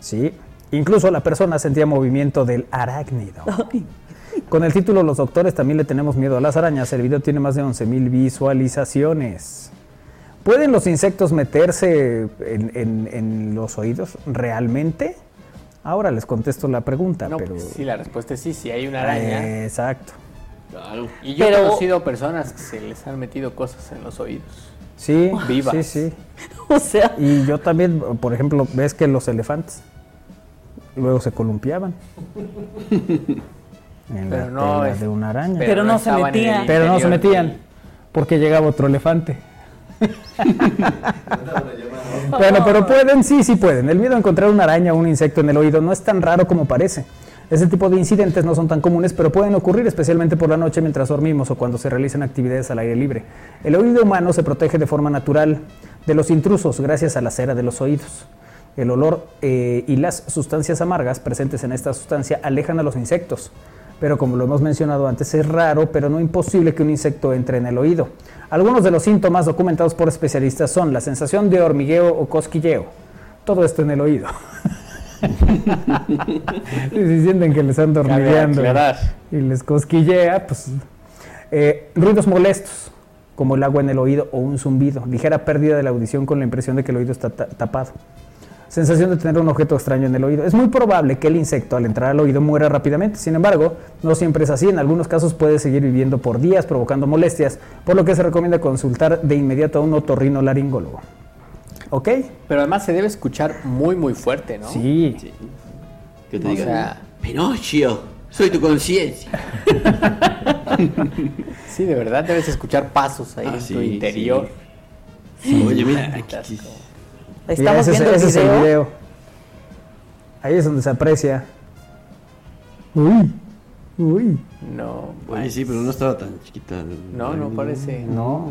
Sí, incluso la persona sentía movimiento del arácnido. Con el título Los doctores también le tenemos miedo a las arañas. El video tiene más de 11.000 visualizaciones. ¿Pueden los insectos meterse en, en- en los oídos realmente? Ahora les contesto la pregunta, No, pero... pues sí, la respuesta es sí, si hay una araña. Eh, exacto. Claro. Y yo Pero- he conocido personas que se les han metido cosas en los oídos. Sí, Vivas. sí, sí. O sea, Y yo también, por ejemplo, ves que los elefantes luego se columpiaban en Pero la no tela es- de una araña. Pero no se metían. Pero no se metían porque llegaba otro elefante. bueno, pero pueden, sí, sí pueden. El miedo a encontrar una araña o un insecto en el oído no es tan raro como parece. Ese tipo de incidentes no son tan comunes, pero pueden ocurrir especialmente por la noche mientras dormimos o cuando se realizan actividades al aire libre. El oído humano se protege de forma natural de los intrusos gracias a la cera de los oídos. El olor eh, y las sustancias amargas presentes en esta sustancia alejan a los insectos. Pero como lo hemos mencionado antes, es raro, pero no imposible que un insecto entre en el oído. Algunos de los síntomas documentados por especialistas son la sensación de hormigueo o cosquilleo. Todo esto en el oído. si sienten que les Cabe hormigueando y les cosquillea, pues eh, ruidos molestos, como el agua en el oído o un zumbido, ligera pérdida de la audición con la impresión de que el oído está ta- tapado. Sensación de tener un objeto extraño en el oído. Es muy probable que el insecto al entrar al oído muera rápidamente. Sin embargo, no siempre es así. En algunos casos puede seguir viviendo por días provocando molestias, por lo que se recomienda consultar de inmediato a un otorrinolaringólogo. ¿Ok? Pero además se debe escuchar muy, muy fuerte, ¿no? Sí. Sí. Que te O digan, sea- Pinocchio, soy tu conciencia. Sí, de verdad debes escuchar pasos ahí Ah, en sí, tu sí. interior. Oye, mira, aquí- Estás aquí- como- Mira, estamos ese, es- viendo el ese es el video. video. Ahí es donde se aprecia. Uy, uy. No, Oye, sí, pero no estaba tan chiquita. no, no parece. No,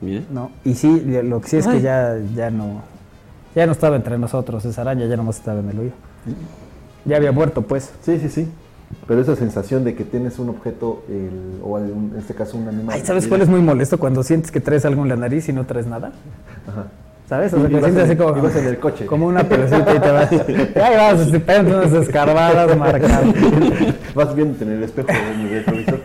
Mira. no. Y sí, lo que sí es que ya, ya no, ya no estaba entre nosotros esa araña, ya nomás estaba en el oído. Ya había muerto, pues. Sí, sí, sí. Pero esa sensación de que tienes un objeto, el- o en en este caso un animal. Ay, ¿sabes cuál es muy molesto? Cuando sientes que traes algo en la nariz y no traes nada. Ajá. ¿Sabes? O sea, Y vas sientes en- así como, y vas en el coche. como una perecita y te vas. Ahí vas, así, pegando unas escarbadas, marcadas. Vas viéndote en el espejo de mi retrovisor.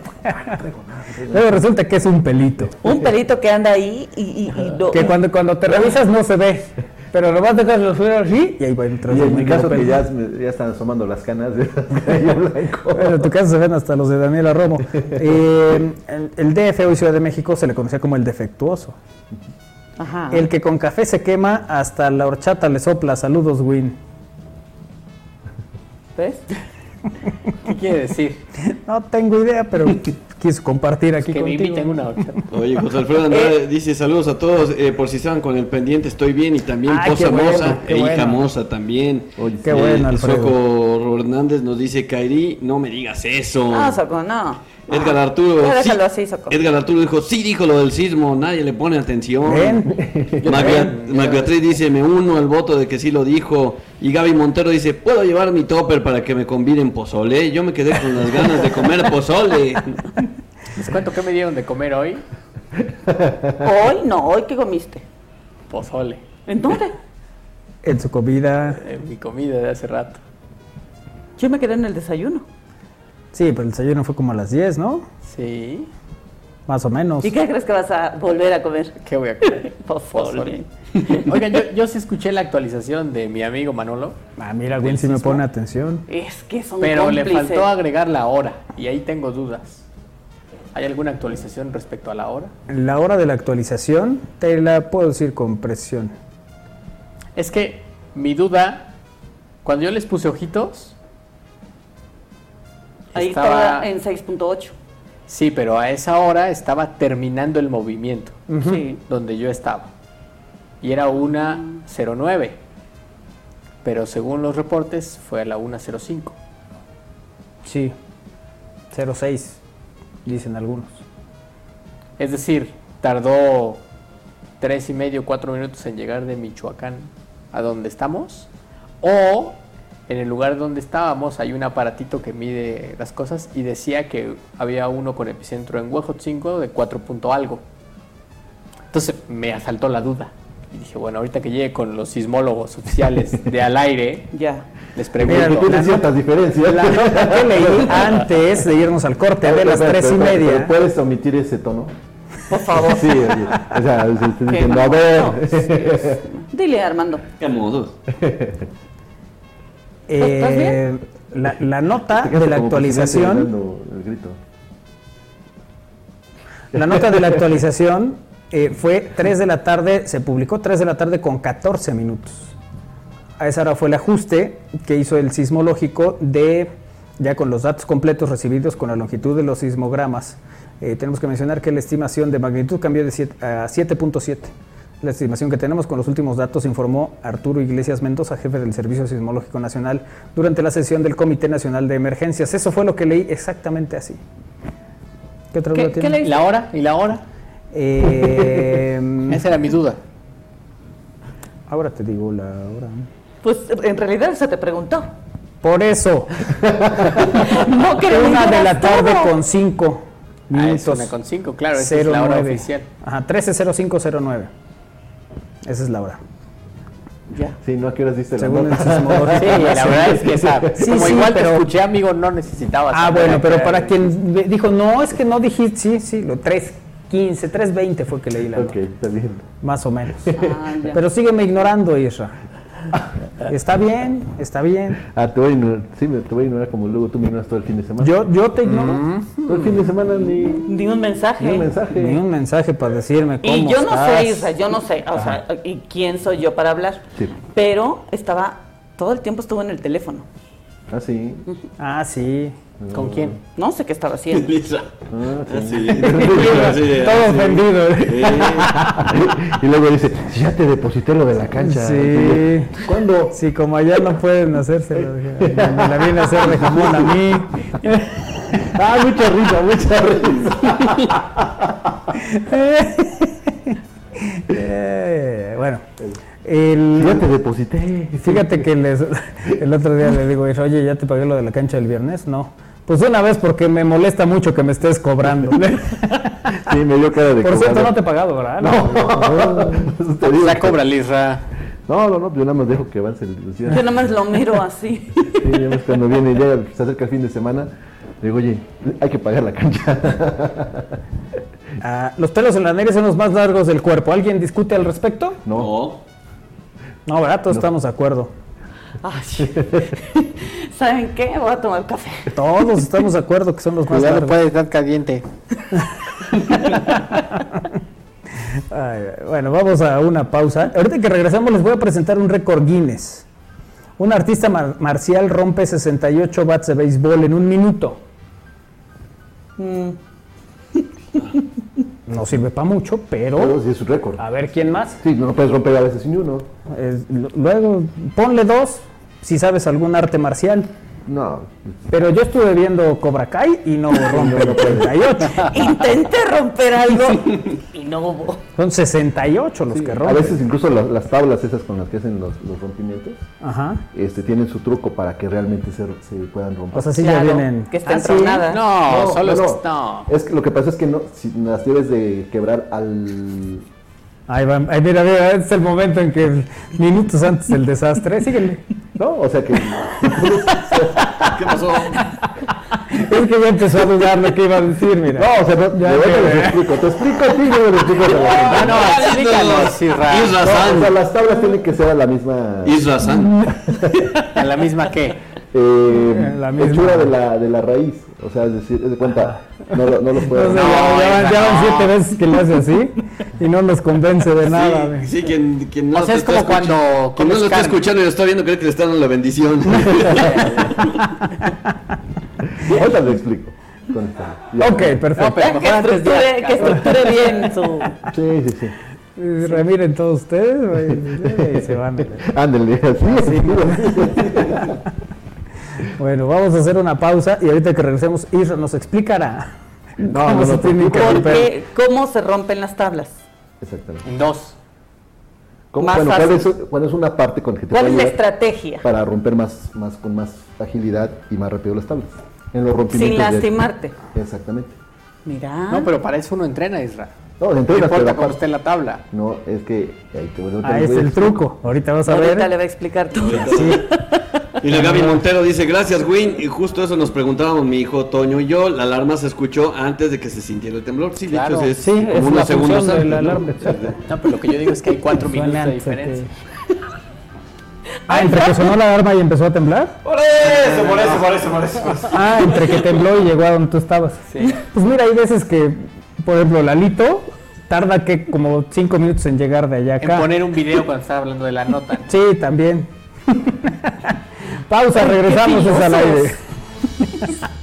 Luego resulta que es un pelito. Un pelito que anda ahí y, y- y no- Que cuando, cuando te revisas no se ve. Pero nomás dejas los dedos así y ahí va entrar. Y en mi caso que ya, ya están asomando las canas de blanco. Bueno, en tu caso se ven hasta los de Daniela Romo. Eh, el, el DF hoy Ciudad de México se le conocía como el defectuoso. Ajá. El que con café se quema, hasta la horchata le sopla. Saludos, Win. ¿Ves? ¿Qué quiere decir? No tengo idea, pero quise compartir aquí que me contigo. inviten una horchata. Oye, José Alfredo Andrade dice saludos a todos, eh, por si estaban con el pendiente, estoy bien y también Ay, qué bueno, Moza e hija. Moza también. Oye, Qué bueno, Eh, Alfredo. Soco Hernández nos dice, Kairi, no me digas eso. No, Soco, no. Edgar Arturo. Sí- así. Edgar Arturo dijo, sí dijo lo del sismo, nadie le pone atención. Magbeatriz dice, me uno al voto de que sí lo dijo. Y Gaby Montero dice, ¿puedo llevar mi topper para que me combinen pozole? Yo me quedé con las ganas de comer pozole. Les cuento qué me dieron de comer hoy. Hoy no, hoy ¿qué comiste? Pozole. ¿En dónde? En su comida. eh, mi comida de hace rato. Yo me quedé en el desayuno. Sí, pero el desayuno fue como a las 10, ¿no? Sí. Más o menos. ¿Y qué crees que vas a volver a comer? ¿Qué voy a comer? Pozole. Oigan, yo, yo sí escuché la actualización de mi amigo Manolo, Ah, mira, Win sí me pone atención. Es que son pero le faltó agregar la hora y ahí tengo dudas. ¿Hay alguna actualización respecto a la hora? La hora de la actualización te la puedo decir con precisión. Es que mi duda, cuando yo les puse ojitos, Ahí estaba- estaba en 6.8. sí, pero a esa hora estaba terminando el movimiento Sí. donde yo estaba. Y era una 09. Pero según los reportes fue a la 1.05. Sí. 06, dicen algunos. Es decir, tardó tres y medio, cuatro minutos en llegar de Michoacán a donde estamos. O en el lugar donde estábamos hay un aparatito que mide las cosas y decía que había uno con epicentro en Huejotzingo de 4 punto algo. Entonces me asaltó la duda. Y dije, bueno, ahorita que llegue con los sismólogos oficiales de al aire, Ya. les Mira, pregunto. tiene la ciertas diferencias. La nota que leí antes de irnos al corte de las Pero, tres y pero, pero, media. ¿Puedes omitir ese tono? Por favor. Sí, oye, o sea, se estoy diciendo, a ver. Dile, Armando. Qué modos. Eh, bien? la, la nota de la actualización, dando el grito. la nota de la actualización eh, fue 3 de la tarde, se publicó 3 de la tarde con 14 minutos. A esa hora fue el ajuste que hizo el sismológico de, ya con los datos completos recibidos con la longitud de los sismogramas. Eh, tenemos que mencionar que la estimación de magnitud cambió de siete- a 7.7. La estimación que tenemos con los últimos datos informó Arturo Iglesias Mendoza, jefe del Servicio Sismológico Nacional, durante la sesión del Comité Nacional de Emergencias. Eso fue lo que leí exactamente así. ¿Qué otra ¿Qué- duda qué tiene? ¿Y la hora? ¿Y la hora? Eh, Esa era mi duda. ahora te digo la hora. Pues en realidad se te preguntó. Por eso, No que una de la tarde todo. con 5 Ah, es minutos. una con cinco, claro, esa es la hora 09. oficial. Ajá, 13.0509. Esa es la hora. Ya. Sí, ¿no? ¿A qué horas diste la Según el nota? sismológico. Sí, la verdad es que esa, Sí, como sí, igual pero- te escuché, amigo, no necesitaba. Ah, bueno, pero para quien dijo, no, es que no dijiste, sí, sí, lo 3.15, 3.20 fue que leí la Ok, nota, está bien. más o menos. Ah. Pero sígueme ignorando, Isra. Está bien, está bien. Ah, te voy a ignorar. Sí, me- te voy a ignorar como luego tú me ignoras todo el fin de semana. Yo, yo te ignoro. Todo el fin de semana ni, Ni un mensaje. ni un mensaje. Ni un mensaje para decirme cómo Y yo no estás. sé, Isra, yo no sé, o sea, ¿y quién soy yo para hablar? Sí. Pero estaba, todo el tiempo estuvo en el teléfono. Ah, sí. Ah, sí. ¿Con quién? No sé qué estaba haciendo. Lisa. Ah. Todo ofendido. y luego dice, "Si ya te deposité lo de la cancha. Sí. ¿Cuándo? Sí, como allá no pueden hacérselo. dije, Me la viene a hacer de jamón a mí. Ah, mucha risa, mucha risa. Eh, bueno, el- Ya te deposité. fíjate que les- el otro día le digo, oye, ¿ya te pagué lo de la cancha del viernes? No. Pues una vez porque me molesta mucho que me estés cobrando. Sí, me dio cara de Por cierto, no te he pagado, ¿verdad? Eso te digo La cobra, Lisra. No, no, no, yo nada más dejo que avance el. Yo nomás lo miro así. Sí, ya ves, cuando viene, ya se acerca el fin de semana, le digo, oye, hay que pagar la cancha. Ah, los pelos en la nariz son los más largos del cuerpo. ¿Alguien discute al respecto? No, No. No, ¿verdad? Todos estamos de acuerdo. Ay. ¿Saben qué? Voy a tomar café. Todos estamos de acuerdo que son los más Cuidado, largos. puede estar caliente. Ay, bueno, vamos a una pausa. Ahorita que regresamos les voy a presentar un récord Guinness. Un artista mar- marcial rompe 68 bats de béisbol en un minuto. No sirve para mucho, pero pero sí es su récord. a ver quién más. Sí, no puedes romper a veces ni uno. Luego, ponle dos si sabes algún arte marcial. No, Pero yo estuve viendo Cobra Kai y no rompe 38. Intenté romper algo y no hubo. Son 68 los sí, que a rompen. veces incluso las, las tablas esas con las que hacen los, los rompimientos, Ajá. este, tienen su truco para que realmente se, se puedan romper. O sea, sí Claro, ya vienen. que estén Ah, ¿sí? tronadas. No, solo no, es no. que no. Es que lo que pasa es que no, si las debes de quebrar al... Ahí va, ahí mira, mira, este es el momento en que minutos antes del desastre, síguele. No, o sea que... ¿Qué pasó? Es que ya empezó a dudar lo que iba a decir, mira. No, o sea, no, Ya yo te lo explico, te explico a ti, yo te lo explico a la No, no, explícanos, Isra. No, o sea, las tablas tienen que ser a la misma... Isra-san. ¿A la misma qué? Eh, La misma. hechura de la, de la raíz. O sea, es decir, es de cuenta, no, lo- no los No puede sé, ya, ya van, ya van siete veces que le hace así y no nos convence de nada. Sí, quien, quien no O sea, es como cuando Quien no lo está escuchando y lo está viendo, cree que le está dando la bendición. Ahorita lo explico. Ok, perfecto. No, pero que, estructure, que estructure bien su... Sí, sí, sí. Eh, Remiren todos ustedes güey, y se van. Ándale, así. Bueno, vamos a hacer una pausa y ahorita que regresemos, Isra nos explicará No, cómo no, se no, tienen que ¿Por romper. qué? ¿Cómo se rompen las tablas? Exactamente. En dos. Pues ¿Cómo, Más bueno, ¿cuál, es, fácil. cuál es una parte con que te ¿Cuál es la estrategia? para romper más, más con más agilidad y más rápido las tablas? En los rompimientos. Sin de- lastimarte. Exactamente. Mira. No, pero para eso uno entrena, Isra. No, No importa cómo esté en la tabla. No, es que ahí te vuelvo Ah, es el truco. Ahorita vas a Ahorita ver. le va a explicar todo. Y la Gaby Montero dice, gracias Win, y justo eso nos preguntábamos mi hijo Toño y yo, la alarma se escuchó antes de que se sintiera el temblor, sí, de Claro. hecho es Sí, como es unos la segundos de la ¿no? alarma. No, pero lo que yo digo es que hay cuatro minutos de de que- diferencia. Ah, entre que sonó la alarma y empezó a temblar. Por eso, por eso, por eso, por eso. Ah, entre que tembló y llegó a donde tú estabas. Sí. Pues mira, hay veces que, por ejemplo, Lalito tarda que como cinco minutos en llegar de allá En acá. poner un video cuando estaba hablando de la nota. Sí, también. Pausa, regresamos es al aire.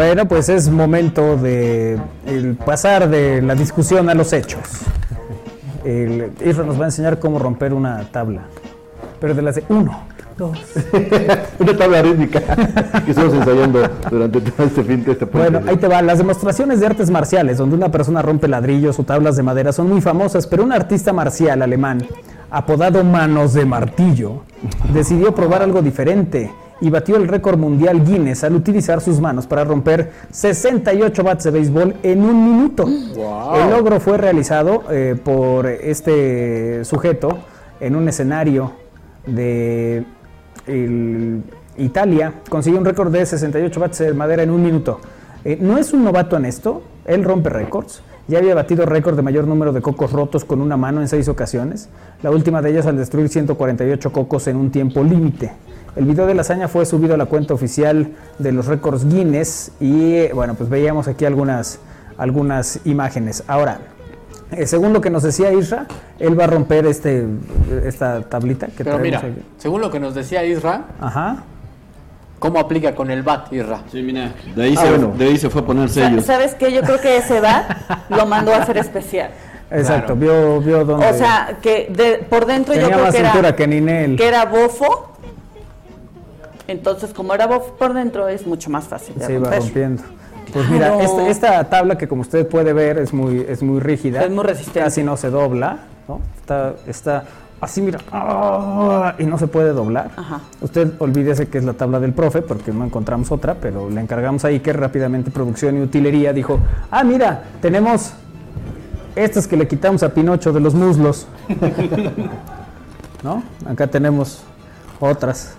Bueno, pues es momento de el pasar de la discusión a los hechos. El, Isra nos va a enseñar cómo romper una tabla. Pero de las de uno, dos. Una tabla rítmica que estamos ensayando durante todo este fin de este puente. Bueno, ahí te va. Las demostraciones de artes marciales, donde una persona rompe ladrillos o tablas de madera, son muy famosas, pero un artista marcial alemán, apodado Manos de Martillo, decidió probar algo diferente y batió el récord mundial Guinness al utilizar sus manos para romper 68 bats de béisbol en un minuto. El logro fue realizado eh, por este sujeto en un escenario de el- Italia. Consiguió un récord de 68 bats de madera en un minuto. Eh, no es un novato en esto, él rompe récords. Ya había batido récord de mayor número de cocos rotos con una mano en seis ocasiones. La última de ellas al destruir 148 cocos en un tiempo límite. El video de la hazaña fue subido a la cuenta oficial de los récords Guinness y bueno, pues veíamos aquí algunas, algunas imágenes. Ahora, eh, según lo que nos decía Isra, él va a romper este, esta tablita que Pero mira, aquí. según lo que nos decía Isra, Ajá. ¿cómo aplica con el bat, Isra? Sí, mira, de ahí, Ah, se, bueno. de ahí se fue a poner sellos. ¿Sabes qué? Yo creo que ese bat lo mandó a hacer especial. Exacto, Claro. vio, vio dónde. O sea, que de, por dentro yo tenía creo más que cintura era, que Ninel. que era bofo. Entonces, como era bofo por dentro, es mucho más fácil de se iba rompiendo. Pues mira, esta, esta tabla que como usted puede ver es muy, es muy rígida. Es muy resistente. Casi no se dobla, ¿no? Está, está así, mira, ¡ah! y no se puede doblar. Ajá. Usted olvídese que es la tabla del profe, porque no encontramos otra, pero le encargamos ahí que rápidamente producción y utilería dijo, ah, mira, tenemos estas que le quitamos a Pinocho de los muslos. ¿No? Acá tenemos otras.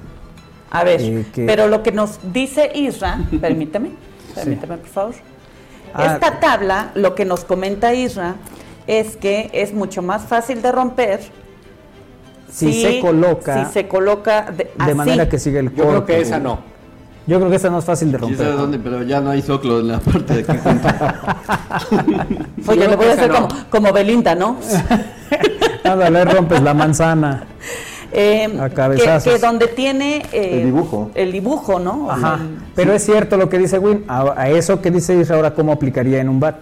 A ver, Eh, que- pero lo que nos dice Isra, permíteme, permíteme por favor. Ah. Esta tabla, lo que nos comenta Isra, es que es mucho más fácil de romper Si se coloca si se coloca de, de así. manera que sigue el Yo creo corte. que esa no. Yo creo que esta no es fácil de ¿Quién romper. sabe dónde? Pero ya no hay zoclo en la parte de aquí. junto. Oye, Yo le voy a que hacer esa no. como, como Belinda, ¿no? Nada, le rompes la manzana. Eh, que, que donde tiene eh, El dibujo. El dibujo, ¿no? Ajá. Pero es cierto lo que dice Win. A, a eso que dice Isra ahora, ¿cómo aplicaría en un bat?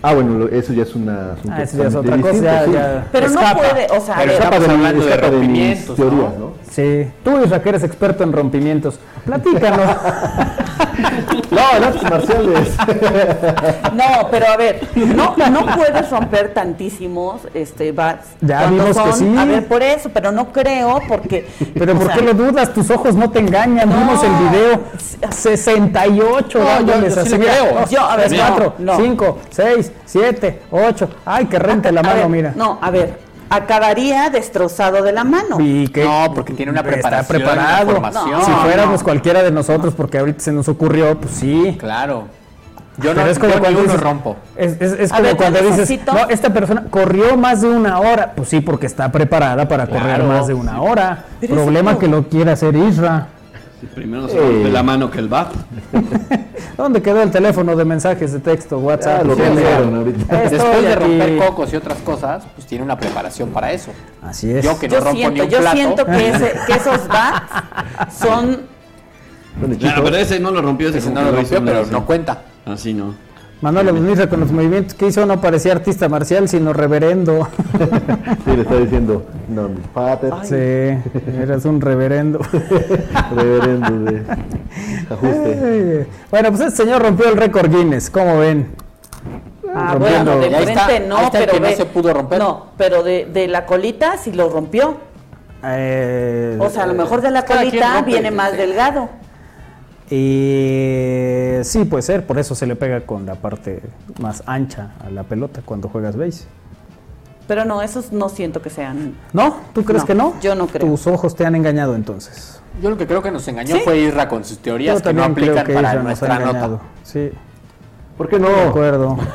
Ah, bueno, lo- eso ya es una Ah, eso ya es otra cosa. Ya, distinto, ya. Pero no puede, o sea, a Pero ver, Escapa Estamos de, mi- hablando de escapa de mis rompimientos, teorías, ¿no? ¿no? Sí. Tú, Isra, que eres experto en rompimientos. Platícanos. No, artes marciales. No, pero a ver, no, no puedes romper tantísimos este, bats. Ya vimos que sí. A ver, por eso, pero no creo porque... Pero ¿por sea, qué lo dudas? Tus ojos no te engañan. No. Vimos el video. 68 No, yo- yo sí así. le creo. Yo, a ver, no, 4, no. 5, 6, 7, 8. Ay, que rente la mano, ver, mira. No, a ver, acabaría destrozado de la mano. Y No, porque tiene una está preparación, preparado. una si fuéramos no. cualquiera de nosotros, porque ahorita se nos ocurrió, pues sí. Claro. Yo no, Pero es como yo ni cuando uno dices- rompo. Es, es- como ver, cuando dices, no, esta persona corrió más de una hora. Pues sí, porque está preparada para correr más de una hora. Problema que lo quiere hacer Isra. Primero se rompe la mano que el bat. ¿Dónde quedó el teléfono de mensajes de texto, WhatsApp? Ah, lo Después de romper cocos y otras cosas, pues tiene una preparación para eso. Así es. Yo que no Yo rompo ni un yo plato. siento que, ese- que esos bats son... Chicos, pero ese no lo rompió. Ese Ese no lo rompió, pero no cuenta. Así no. Manuel Abunirra con los movimientos que hizo no parecía artista marcial, sino reverendo. sí, le está diciendo, no, mis pater, Sí, eras un reverendo. reverendo de ajuste. Bueno, pues este señor rompió el récord Guinness, ¿cómo ven? Ah, Rompiendo- bueno, de Y ahí está- frente no, ahí está el pero que no se pudo romper. No, pero de, de la colita sí lo rompió. Eh, O sea, a lo mejor de la Cada quien colita rompe viene más sea. delgado. Y sí, puede ser, por eso se le pega con la parte más ancha a la pelota cuando juegas base. Pero no, esos no siento que sean. ¿No? ¿Tú crees No, que no? yo no creo. Tus ojos te han engañado entonces. Yo lo que creo que nos engañó ¿Sí? fue Irra con sus teorías Yo que no aplican que para ella nos ha nuestra engañado. nota. Sí, ¿Por qué de no? acuerdo.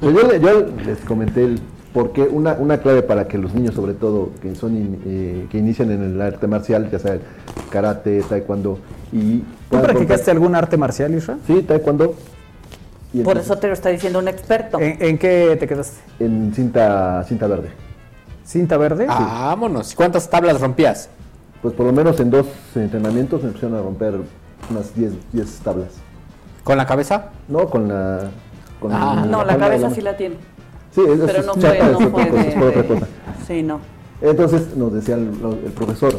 Pues yo, le- yo les comenté el por qué una, una clave para que los niños, sobre todo, que son in- eh, que inician en el arte marcial, ya sea karate, taekwondo y ¿Tú practicaste algún arte marcial, Isra? Sí, taekwondo. Y Por entonces, eso te lo está diciendo un experto. ¿En, en qué te quedaste? en cinta cinta verde. ¿Cinta verde? Vámonos. ¿Cuántas tablas rompías? Pues por lo menos en dos entrenamientos me empezaron a romper unas 10 10 tablas. ¿Con la cabeza? No, con la... Con Ah, No, la de cabeza sí la tiene. Sí, es, Pero es no fue, no otra fue cosa, de, es por otra de- cosa. Sí, no. Entonces nos decía el, el profesor,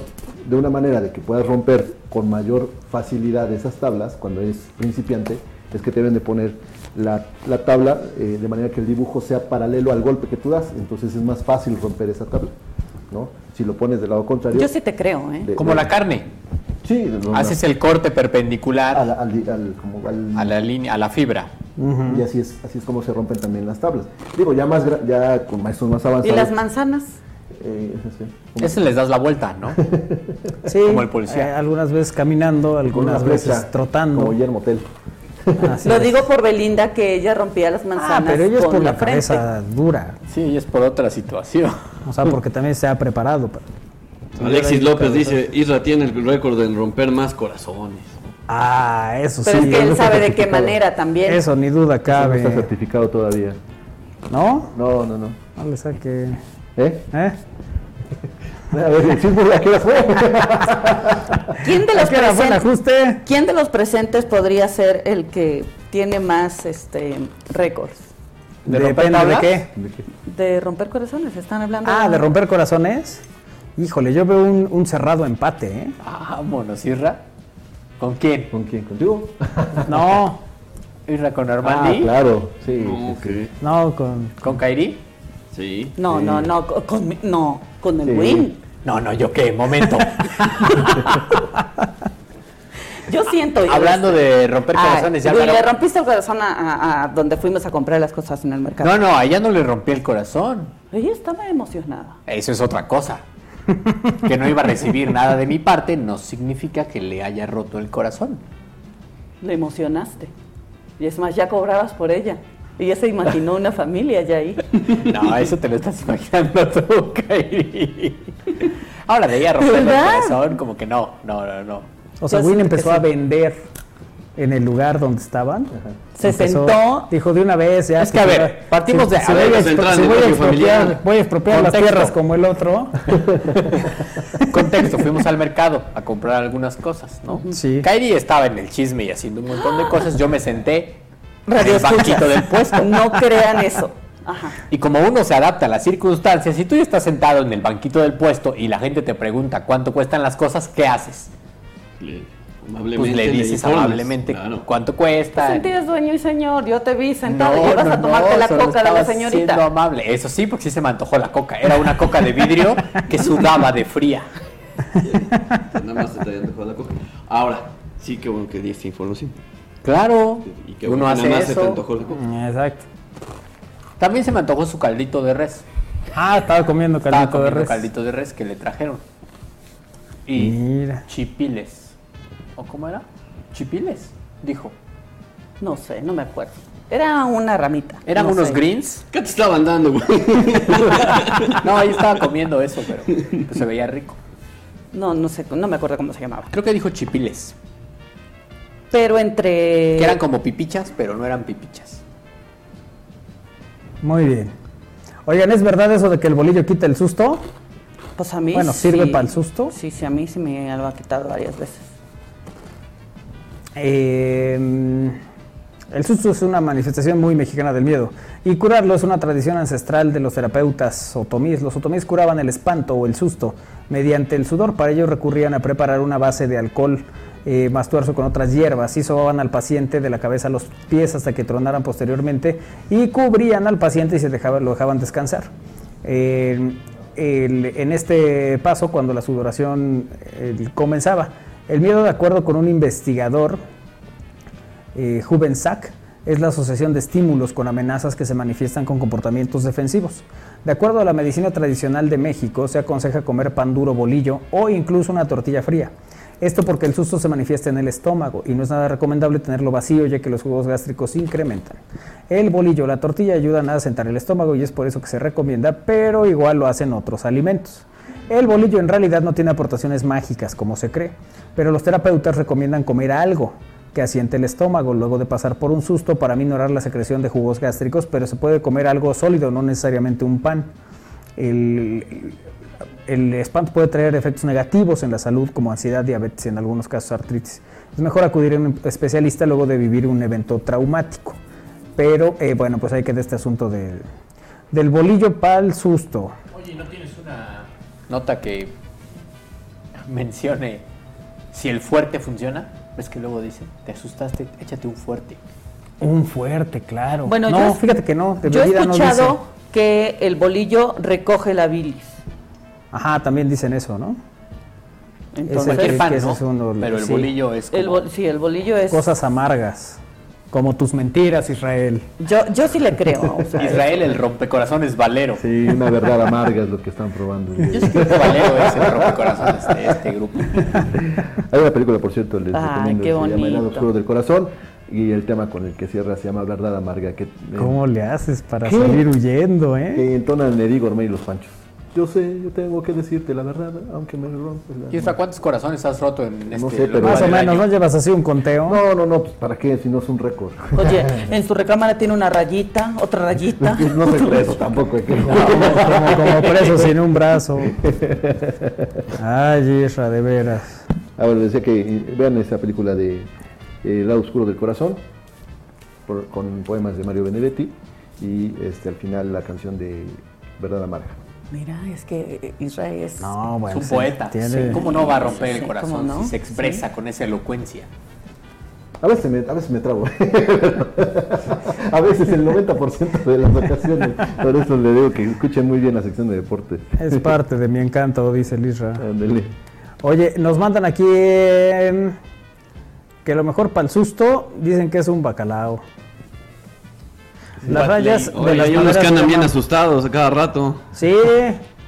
de una manera de que puedas romper con mayor facilidad esas tablas cuando eres principiante, es que te deben de poner la, la tabla eh, de manera que el dibujo sea paralelo al golpe que tú das, entonces es más fácil romper esa tabla, ¿no? Si lo pones del lado contrario... Yo sí te creo, ¿eh? de- Como de- la carne. Sí, no, Haces no, el corte perpendicular al, al- al- como al- a la línea, a la fibra. y así es, así es como se rompen también las tablas. Digo, ya más gra- ya con maestros más avanzados. ¿Y las manzanas? Eh, como- Ese les das la vuelta, ¿no? Sí, Como el policía. eh, algunas veces caminando, algunas flecha, veces trotando. Como Guillermo Tell. Así Lo es. digo por Belinda que ella rompía las Ah, manzanas pero ella es con por la, la cabeza dura. Sí, y es por otra situación. O sea, porque también se ha preparado. pero- Alexis López dice, Isra tiene el récord en romper más corazones. Ah, eso Pero sí. es que él sabe de qué manera también. Eso ni duda Eso no cabe. está certificado todavía. ¿No? No, no, no. No le saque. ¿Eh? ¿Eh? A ver, el chisme, ¿a qué hora fue? ¿Quién de ¿A los presentes? ajuste? ¿Quién de los presentes podría ser el que tiene más este récords ¿De romper de qué. de romper corazones? Están hablando Ah, de romper corazones. Híjole, yo veo un, un cerrado empate, ¿eh? Vámonos, Irra. ¿Con quién? ¿Con quién? ¿Contigo? No, Irra con Ah, Armandi. claro. Sí. No, con. ¿Con Kairi? Sí. No, Sí. no, no, co- con, no, con el Sí. win. No, no, yo qué, momento. Yo siento. Hablando de romper corazones, ya le rompiste el corazón a, a- a donde fuimos a comprar las cosas en el mercado. No, no, a ella no le rompí el corazón. Ella estaba emocionada. Eso es otra cosa. Que no iba a recibir nada de mi parte no significa que le haya roto el corazón. Le emocionaste. Y es más, ya cobrabas por ella. Y ya se imaginó una familia ya ahí. No, eso te lo estás imaginando tú, Kairi. Ahora de ella romper el corazón, como que no, no, no, no. O sea, Win empezó sí. a vender en el lugar donde estaban. Se Empezó- sentó. Dijo de una vez, ya. Es que, a ver, partimos de- a si ver, voy a, si en voy a expropiar, voy a expropiar las tierras como el otro. Contexto, fuimos al mercado a comprar algunas cosas, ¿no? Sí. Kairi estaba en el chisme y haciendo un montón de cosas. Yo me senté en Radio el escuchas. banquito del puesto. No crean eso. Ajá. Y como uno se adapta a las circunstancias, si tú ya estás sentado en el banquito del puesto y la gente te pregunta cuánto cuestan las cosas, ¿qué haces? Le- Pues le dices informas, amablemente claro. cuánto cuesta. Te sentías dueño y señor. Yo te vi sentado No, y ibas no, a tomarte no, la coca de la estabas siendo señorita. amable. Eso sí, porque sí se me antojó la coca. Era una coca de vidrio que sudaba de fría. Nada más te traían de la coca. Ahora, sí, qué bueno que di esta información. Claro. Y que uno hace nada más se te eso. antojó. Exacto. También se me antojó su caldito de res. Ah, estaba comiendo Estaba caldito de comiendo res. caldito de res que le trajeron. Y Mira. chipiles. ¿O cómo era? Chipiles, dijo. No sé, no me acuerdo. Era una ramita. Eran no unos sé. greens. ¿Qué te estaban dando, güey? No, ahí estaba comiendo eso, pero pues, se veía rico. No, no sé, no me acuerdo cómo se llamaba. Creo que dijo chipiles. Pero entre. Que eran como pipichas, pero no eran pipichas. Muy bien. Oigan, ¿es verdad eso de que el bolillo quita el susto? Pues a mí. Bueno, ¿sirve para el susto? Sí, sí, a mí sí me lo ha quitado varias veces. Eh, el susto es una manifestación muy mexicana del miedo y curarlo es una tradición ancestral de los terapeutas otomíes. Los otomíes curaban el espanto o el susto mediante el sudor. Para ello recurrían a preparar una base de alcohol eh, con otras hierbas y sobaban al paciente de la cabeza a los pies hasta que tronaran posteriormente y cubrían al paciente y se lo dejaban descansar. Eh, en este paso, cuando la sudoración comenzaba, el miedo, de acuerdo con un investigador, eh, Juvensac, es la asociación de estímulos con amenazas que se manifiestan con comportamientos defensivos. De acuerdo a la medicina tradicional de México, se aconseja comer pan duro, bolillo o incluso una tortilla fría. Esto porque el susto se manifiesta en el estómago y no es nada recomendable tenerlo vacío ya que los jugos gástricos se incrementan. El bolillo o la tortilla ayudan a asentar el estómago y es por eso que se recomienda, pero igual lo hacen otros alimentos. El bolillo en realidad no tiene aportaciones mágicas como se cree, pero los terapeutas recomiendan comer algo que asiente el estómago luego de pasar por un susto para minorar la secreción de jugos gástricos, pero se puede comer algo sólido, no necesariamente un pan. El, el espanto puede traer efectos negativos en la salud como ansiedad, diabetes y en algunos casos artritis. Es mejor acudir a un especialista luego de vivir un evento traumático. Pero eh, bueno, pues hay que de este asunto de, del bolillo pa'l susto. Oye, ¿no tienes una nota que mencione si el fuerte funciona? ¿Ves que luego dice, te asustaste, échate un fuerte? Un fuerte, claro. Bueno, no, yo, fíjate que no. De yo he no escuchado dice. que el bolillo recoge la bilis. Ajá, también dicen eso, ¿no? Entonces, Cualquier que pan, ¿no? es uno- Pero el sí. bolillo es como... el bol- sí, el bolillo es... Cosas amargas, como tus mentiras, Israel. Yo, yo sí le creo. o sea, Israel, el rompecorazones Valero. Sí, una verdad amarga es lo que están probando. Yo sí creo que Valero es el rompecorazones de este grupo. Hay una película, por cierto, les Ay, recomiendo, qué se llama El bonito. oscuro del corazón y el tema con el que cierra se llama Verdad amarga, que, eh, ¿Cómo le haces para ¿Qué? salir huyendo, eh? que entonan Eddie Gourmet y los Panchos. Yo sé, yo tengo que decirte la verdad, aunque me rompes la ¿Y hasta cuántos corazones has roto en este No sé, pero- Más o menos, año? ¿no llevas así un conteo? No, no, no, pues ¿para qué? Si no es un récord. Oye, en su recámara tiene una rayita, otra rayita. No soy preso tampoco. hay que- como, como preso sin un brazo. Ay, Isra, de veras. Ahora les decía que eh, vean esa película de eh, El lado oscuro del corazón, por- con poemas de Mario Benedetti y este, al final la canción de Verdad amarga. Mira, es que Israel es... No, Es bueno. un sí, poeta. tiene- ¿Cómo no va a romper Sí, el corazón ¿cómo no? si se expresa con esa elocuencia? A veces me, a veces me trabo. a veces el 90% de las ocasiones. Por eso le digo que escuchen muy bien la sección de deportes. Es parte de mi encanto, dice el Isra. Oye, nos mandan aquí em, que lo mejor para el susto dicen que es un bacalao. Las rayas Oye, de las hay unos maderas que se andan bien asustados a cada rato. Sí,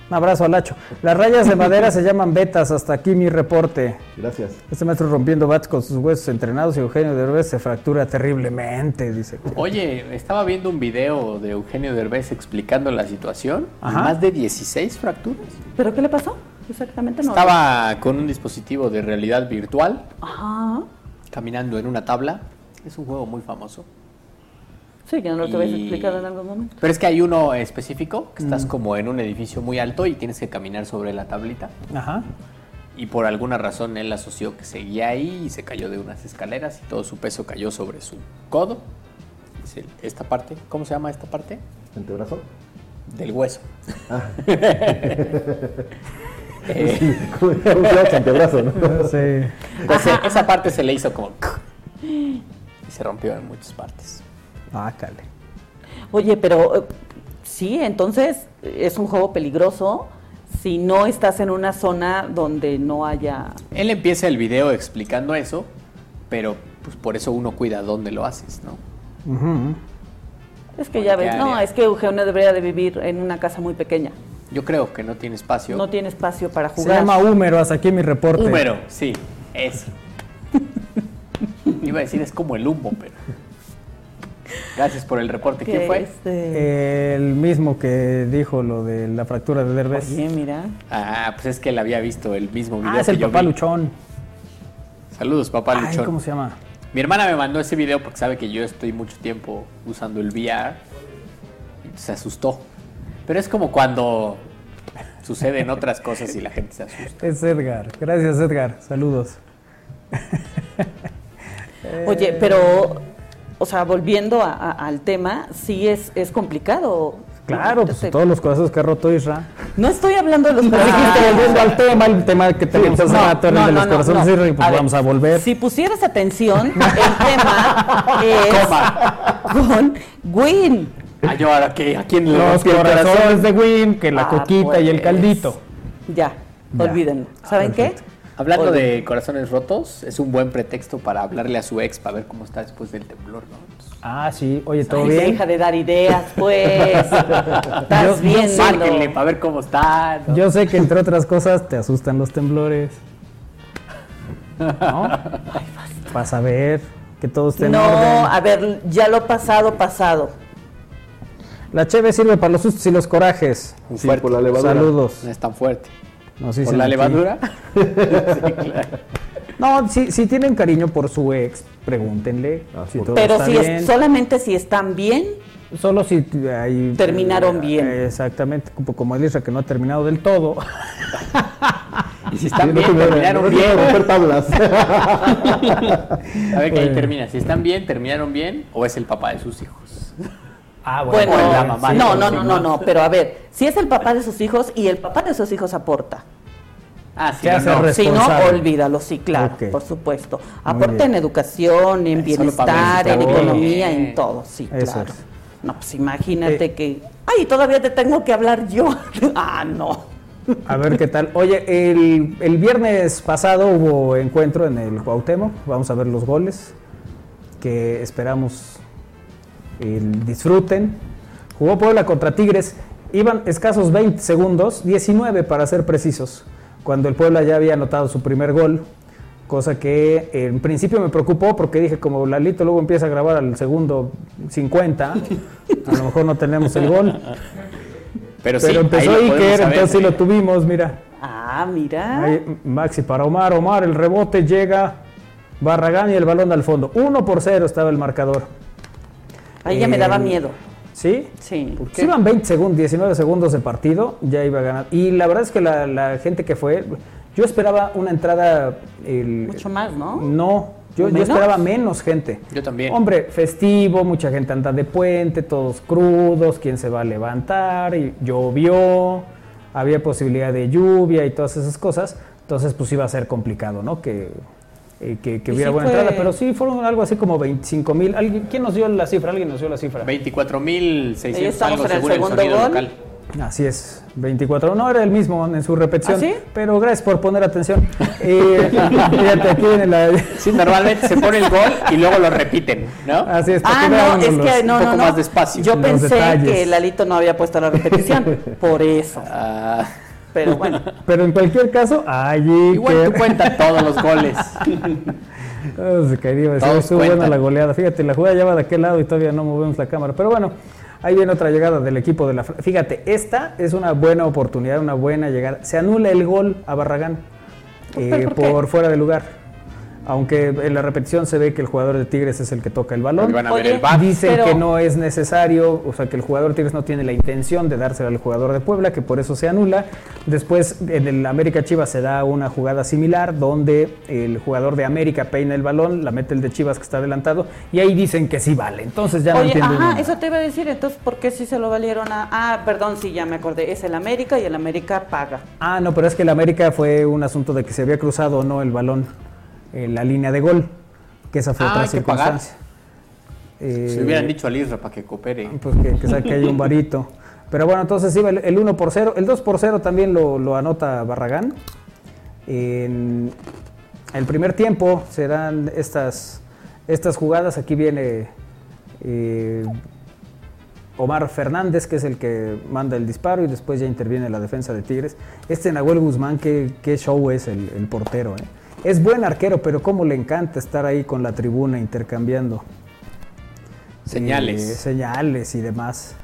un abrazo al Hacho. Las rayas de madera se llaman betas, hasta aquí mi reporte. Gracias. Este maestro rompiendo bats con sus huesos entrenados y Eugenio Derbez se fractura terriblemente, dice. Oye, estaba viendo un video de Eugenio Derbez explicando la situación. Ajá. Más de 16 fracturas. ¿Pero qué le pasó? Exactamente no. Estaba con un dispositivo de realidad virtual, Ajá. caminando en una tabla. Es un juego muy famoso. Sí, que no lo te habías explicado en algún momento. Pero es que hay uno específico, que Mm. estás como en un edificio muy alto y tienes que caminar sobre la tablita. Ajá. Y por alguna razón él asoció que seguía ahí y se cayó de unas escaleras y todo su peso cayó sobre su codo. Es el- esta parte, ¿cómo se llama esta parte? ¿Antebrazo? Del hueso. Ah. Eh, ¿Cómo se llama? Antebrazo, ¿no? Sí. entonces, esa parte se le hizo como... Y se rompió en muchas partes. Ácale. Oye, pero eh, sí, entonces es un juego peligroso si no estás en una zona donde no haya... Él empieza el video explicando eso, pero pues por eso uno cuida dónde lo haces, ¿no? Es que ya ¿Qué ves, no, es que Eugenio debería de vivir en una casa muy pequeña. Yo creo que no tiene espacio. No tiene espacio para Se jugar. llama Húmero, hasta aquí mi reporte. Húmero, sí, ese. Iba a decir es como el humo, pero. Gracias por el reporte. ¿Quién fue? este- El mismo que dijo lo de la fractura de Derbez. Oye, mira. Ah, pues es que él había visto el mismo video. Ah, es que el yo papá vi. Luchón. Saludos, papá Ay, Luchón. ¿cómo se llama? Mi hermana me mandó ese video porque sabe que yo estoy mucho tiempo usando el VR y se asustó. Pero es como cuando suceden otras cosas y la gente se asusta. Es Edgar. Gracias, Edgar. Saludos. Oye, pero, o sea, volviendo a- a- al tema, sí es, es complicado. Claro, pues todos los corazones que ha roto Isra. No estoy hablando de los corazones. volviendo al tema, el tema que teníamos hace rato era el de los corazones Isra, y pues vamos a volver. Si pusieras atención, el tema es con Win. Ah, yo ahora que a quién le Los corazones de Win, que la Ah, coquita y el pues. caldito. Ya, Ya. olvídenlo. ¿Saben Perfecto. Hablando de corazones rotos, es un buen pretexto para hablarle a su ex para ver cómo está después del temblor, ¿no? Ah, sí. Oye, ¿todo Ay, bien? Deja de dar ideas, pues. Estás viendo. Márquenle para ver cómo está. ¿no? Yo sé que entre otras cosas te asustan los temblores. ¿No? Vas a ver que todo esté en No, orden. a ver, ya lo pasado, pasado. La cheve sirve para los sustos y los corajes. Un Sí, fuerte. por la. Saludos. No es tan fuerte. Nos ¿Por la levadura? sí, claro. No, si, si tienen cariño por su ex, pregúntenle. Ah, si por- todo Pero está si bien. es, solamente si están bien, Solo si Terminaron bien. eh, Exactamente, como, como Elisa que no ha terminado del todo. Y si están Sí, bien, no terminaron no bien. romper tablas. A ver que ahí termina. Si están bien, terminaron bien, o es el papá de sus hijos. Ah, bueno, la mamá. no, Sí, no, no, no. no, no, pero a ver, si es el papá de sus hijos y el papá de sus hijos aporta. Ah, sí, no, Si no, olvídalo, sí, claro, por supuesto. Aporta en educación, en Eso bienestar, en economía, bien. en todo, sí, Eso claro. es. No, pues imagínate Eh. que... Ay, todavía te tengo que hablar yo. ah, no. A ver qué tal. Oye, el, el viernes pasado hubo encuentro en el Cuauhtémoc. Vamos a ver los goles que esperamos eh, disfruten. Jugó Puebla contra Tigres. Iban escasos 20 segundos, 19 para ser precisos, cuando el Puebla ya había anotado su primer gol. Cosa que en principio me preocupó porque dije, como Lalito luego empieza a grabar al segundo 50, a lo mejor no tenemos el gol. Pero, sí, Pero empezó ahí lo podemos Iker, saber, entonces sí sí. lo tuvimos, mira. Ah, mira. Ahí, Maxi para Omar, Omar, el rebote llega, Barragán y el balón al fondo. 1 por 0 estaba el marcador. Ahí ya me Eh, daba miedo. ¿Sí? Sí. Si iban 20 segundos, 19 segundos de partido, ya iba a ganar. Y la verdad es que la, la gente que fue, yo esperaba una entrada... el- Mucho más, ¿no? No, yo, yo esperaba menos gente. Yo también. Hombre, festivo, mucha gente anda de puente, todos crudos, quién se va a levantar, y llovió, había posibilidad de lluvia y todas esas cosas, entonces pues iba a ser complicado, ¿no? Que, eh, que, que hubiera sí buena fue- entrada, pero sí fueron algo así como 25 mil. ¿Quién nos dio la cifra? ¿Alguien nos dio la cifra? 24.600 Ahí estamos algo en el según el segundo sonido gol. local. Así es, 24. No era el mismo en su repetición, ¿Ah, sí? pero gracias por poner atención. Eh, fíjate, aquí viene la... Sí, normalmente se pone el gol y luego lo repiten, ¿no? Así es, Ah, no, es los- que no, un no, poco no. más despacio. Yo Los pensé detalles. que Lalito no había puesto la repetición, por eso. Ah, Pero bueno, Pero en cualquier caso, allí... igual tú cuentas todos los goles. Oh, se caería, sí, Todos estuvo buena la goleada. Fíjate, la jugada ya va de aquel lado y todavía no movemos la cámara. Pero bueno, ahí viene otra llegada del equipo de la. Fíjate, esta es una buena oportunidad, una buena llegada. Se anula el gol a Barragán eh, por fuera de lugar. Aunque en la repetición se ve que el jugador de Tigres es el que toca el balón. Van a ver Oye, el bar. Dicen Pero- que no es necesario, o sea que el jugador de Tigres no tiene la intención de dársela al jugador de Puebla, que por eso se anula. Después en el América Chivas se da una jugada similar donde el jugador de América peina el balón, la mete el de Chivas que está adelantado y ahí dicen que sí vale. Entonces ya no oye, entiendo. ajá, eso te iba a decir, entonces, ¿por qué si se lo valieron a...? Ah, perdón, sí, ya me acordé, es el América y el América paga. Ah, no, pero es que el América fue un asunto de que se había cruzado o no el balón en la línea de gol, que esa fue Ah, otra circunstancia. Eh, Si hubieran dicho al Isra para que coopere. pues que, que saque ahí un varito. Pero bueno, entonces iba el, el 1 por 0. El 2 por 0 también lo, lo anota Barragán. En el primer tiempo serán estas, estas jugadas. Aquí viene eh, Omar Fernández, que es el que manda el disparo, y después ya interviene la defensa de Tigres. Este Nahuel Guzmán, qué, qué show es el, el portero. ¿eh? Es buen arquero, pero cómo le encanta estar ahí con la tribuna intercambiando Señales. eh, señales y demás.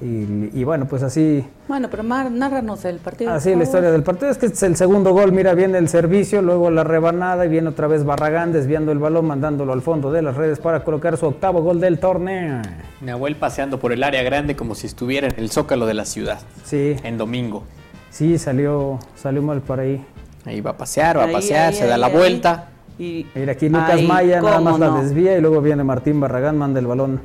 Y, y bueno, pues así, Bueno, pero mar, nárranos el partido. así la historia del partido. Es que este es el segundo gol, mira, viene el servicio, luego la rebanada y viene otra vez Barragán desviando el balón, mandándolo al fondo de las redes para colocar su octavo gol del torneo. Nahuel paseando por el área grande como si estuviera en el zócalo de la ciudad. Sí, En domingo. sí, salió, salió mal por ahí. Ahí va a pasear, va a pasear, ahí, se da ahí, la vuelta. Y, Mira, aquí Lucas Ay, Maya nada más la desvía y luego viene Martín Barragán, manda el balón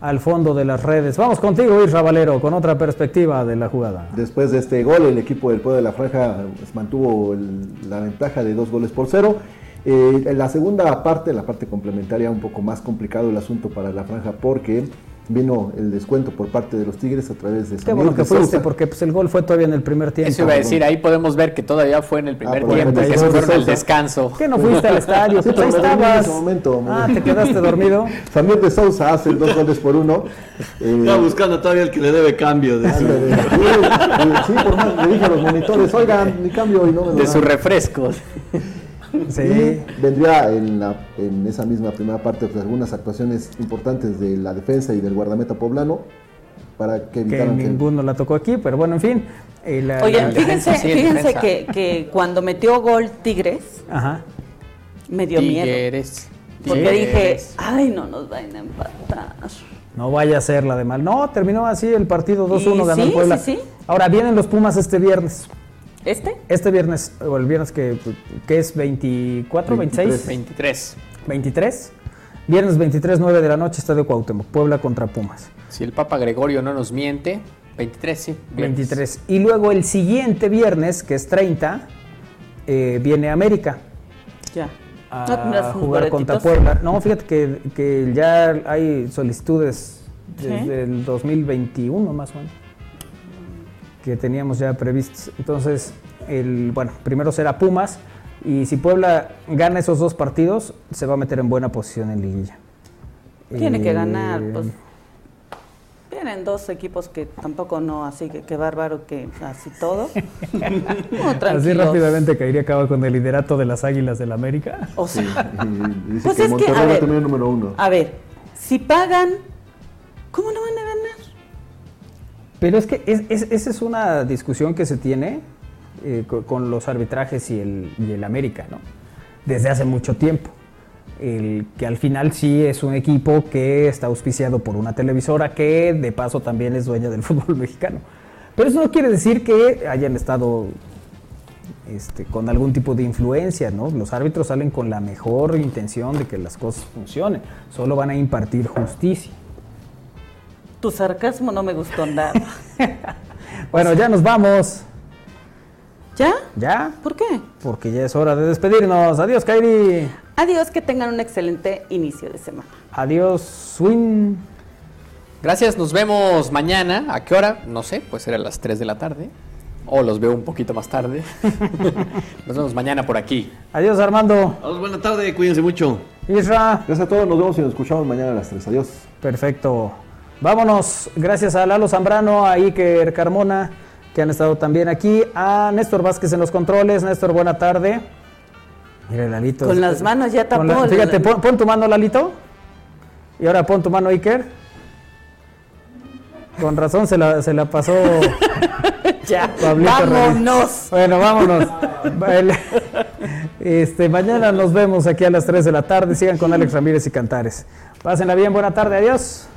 al fondo de las redes. Vamos contigo, Isra Valero, con otra perspectiva de la jugada. Después de este gol, el equipo del Pueblo de la Franja pues, mantuvo el- la ventaja de dos goles por cero. Eh, en la segunda parte, la parte complementaria, un poco más complicado el asunto para la Franja porque vino el descuento por parte de los Tigres a través de Qué bueno que fuiste, porque pues, el gol fue todavía en el primer tiempo. Eso iba a decir, ahí podemos ver que todavía fue en el primer por tiempo, que se fueron al descanso. ¿Qué no fuiste al estadio? Sí, Pues ahí en estabas. ese momento, me ah, te quedaste dormido. Samuel de Sousa hace dos goles por uno. Eh, Estaba buscando todavía el que le debe cambio. De su-. Sí, por más, le dije a los monitores, oigan, mi cambio y no me lo De sus refrescos. Sí. Y vendría en, la- en esa misma primera parte pues, algunas actuaciones importantes de la defensa y del guardameta poblano para que evitaran que, ninguno la tocó aquí, pero bueno, en fin. eh, la- Oye, la- fíjense, sí, fíjense que, que cuando metió gol Tigres, Ajá. Me dio miedo. Tigres. Porque dije, ay, no nos vayan a empatar. No vaya a ser la de mal. No, terminó así el partido 2-1, Y ganó el sí, Puebla. sí, sí. Ahora vienen los Pumas este viernes. ¿Este? Este viernes, o el viernes que, que es 24, 26, 23. 23. Viernes 23, 9 de la noche, Estadio Cuauhtémoc, Puebla contra Pumas. Si el Papa Gregorio no nos miente, 23, sí. viernes. 23. Y luego el siguiente viernes, que es 30, eh, viene América Ya. a ¿No jugar contra? Puebla. No, fíjate que, que ya hay solicitudes desde ¿Sí? el 2021 más o menos que teníamos ya previstos. Entonces, el, bueno, primero será Pumas y si Puebla gana esos dos partidos, se va a meter en buena posición en liguilla. Tiene que Eh, ganar, pues. Vienen dos equipos que tampoco no, así que qué bárbaro que así todo. No, Así rápidamente caería a cabo con el liderato de las Águilas del América. O sea, Y dice Pues que es que, Monterrey a va a ver. terminar número uno. a ver, si pagan, ¿cómo no van a? Pero es que es- es- esa es una discusión que se tiene eh, co- con, los arbitrajes y el, y América. Desde hace mucho tiempo. Que al final sí es un equipo que está auspiciado por una televisora que de paso también es dueña del fútbol mexicano. Pero eso no quiere decir que hayan estado este, con algún tipo de influencia, ¿no? Los árbitros salen con la mejor intención de que las cosas funcionen. Solo van a impartir justicia. Tu sarcasmo no me gustó nada. Bueno, ya nos vamos. ¿Ya? ¿Ya? ¿Por qué? Porque ya es hora de despedirnos. Adiós, Kairi. Adiós, que tengan un excelente inicio de semana. Adiós, Swin. Gracias, nos vemos mañana. ¿A qué hora? No sé, pues será a las 3 de la tarde. O los veo un poquito más tarde. nos vemos mañana por aquí. Adiós, Armando. Adiós, buena tarde, cuídense mucho. Isra. Gracias a todos, nos vemos y nos escuchamos mañana a las 3. Adiós. Perfecto. Vámonos. Gracias a Lalo Zambrano, a Iker Carmona, que han estado también aquí. A Néstor Vázquez en los controles. Néstor, buena tarde. Mira, Lalito. Con las manos ya tapó. la- fíjate, pon, pon tu mano, Lalito. Y ahora pon tu mano, Iker. Con razón se la, se la pasó. Ya, Pablito vámonos. Bueno, vámonos. Este, mañana nos vemos aquí a las 3 de la tarde. Sigan con Alex Ramírez y Cantares. Pásenla bien, buena tarde, adiós.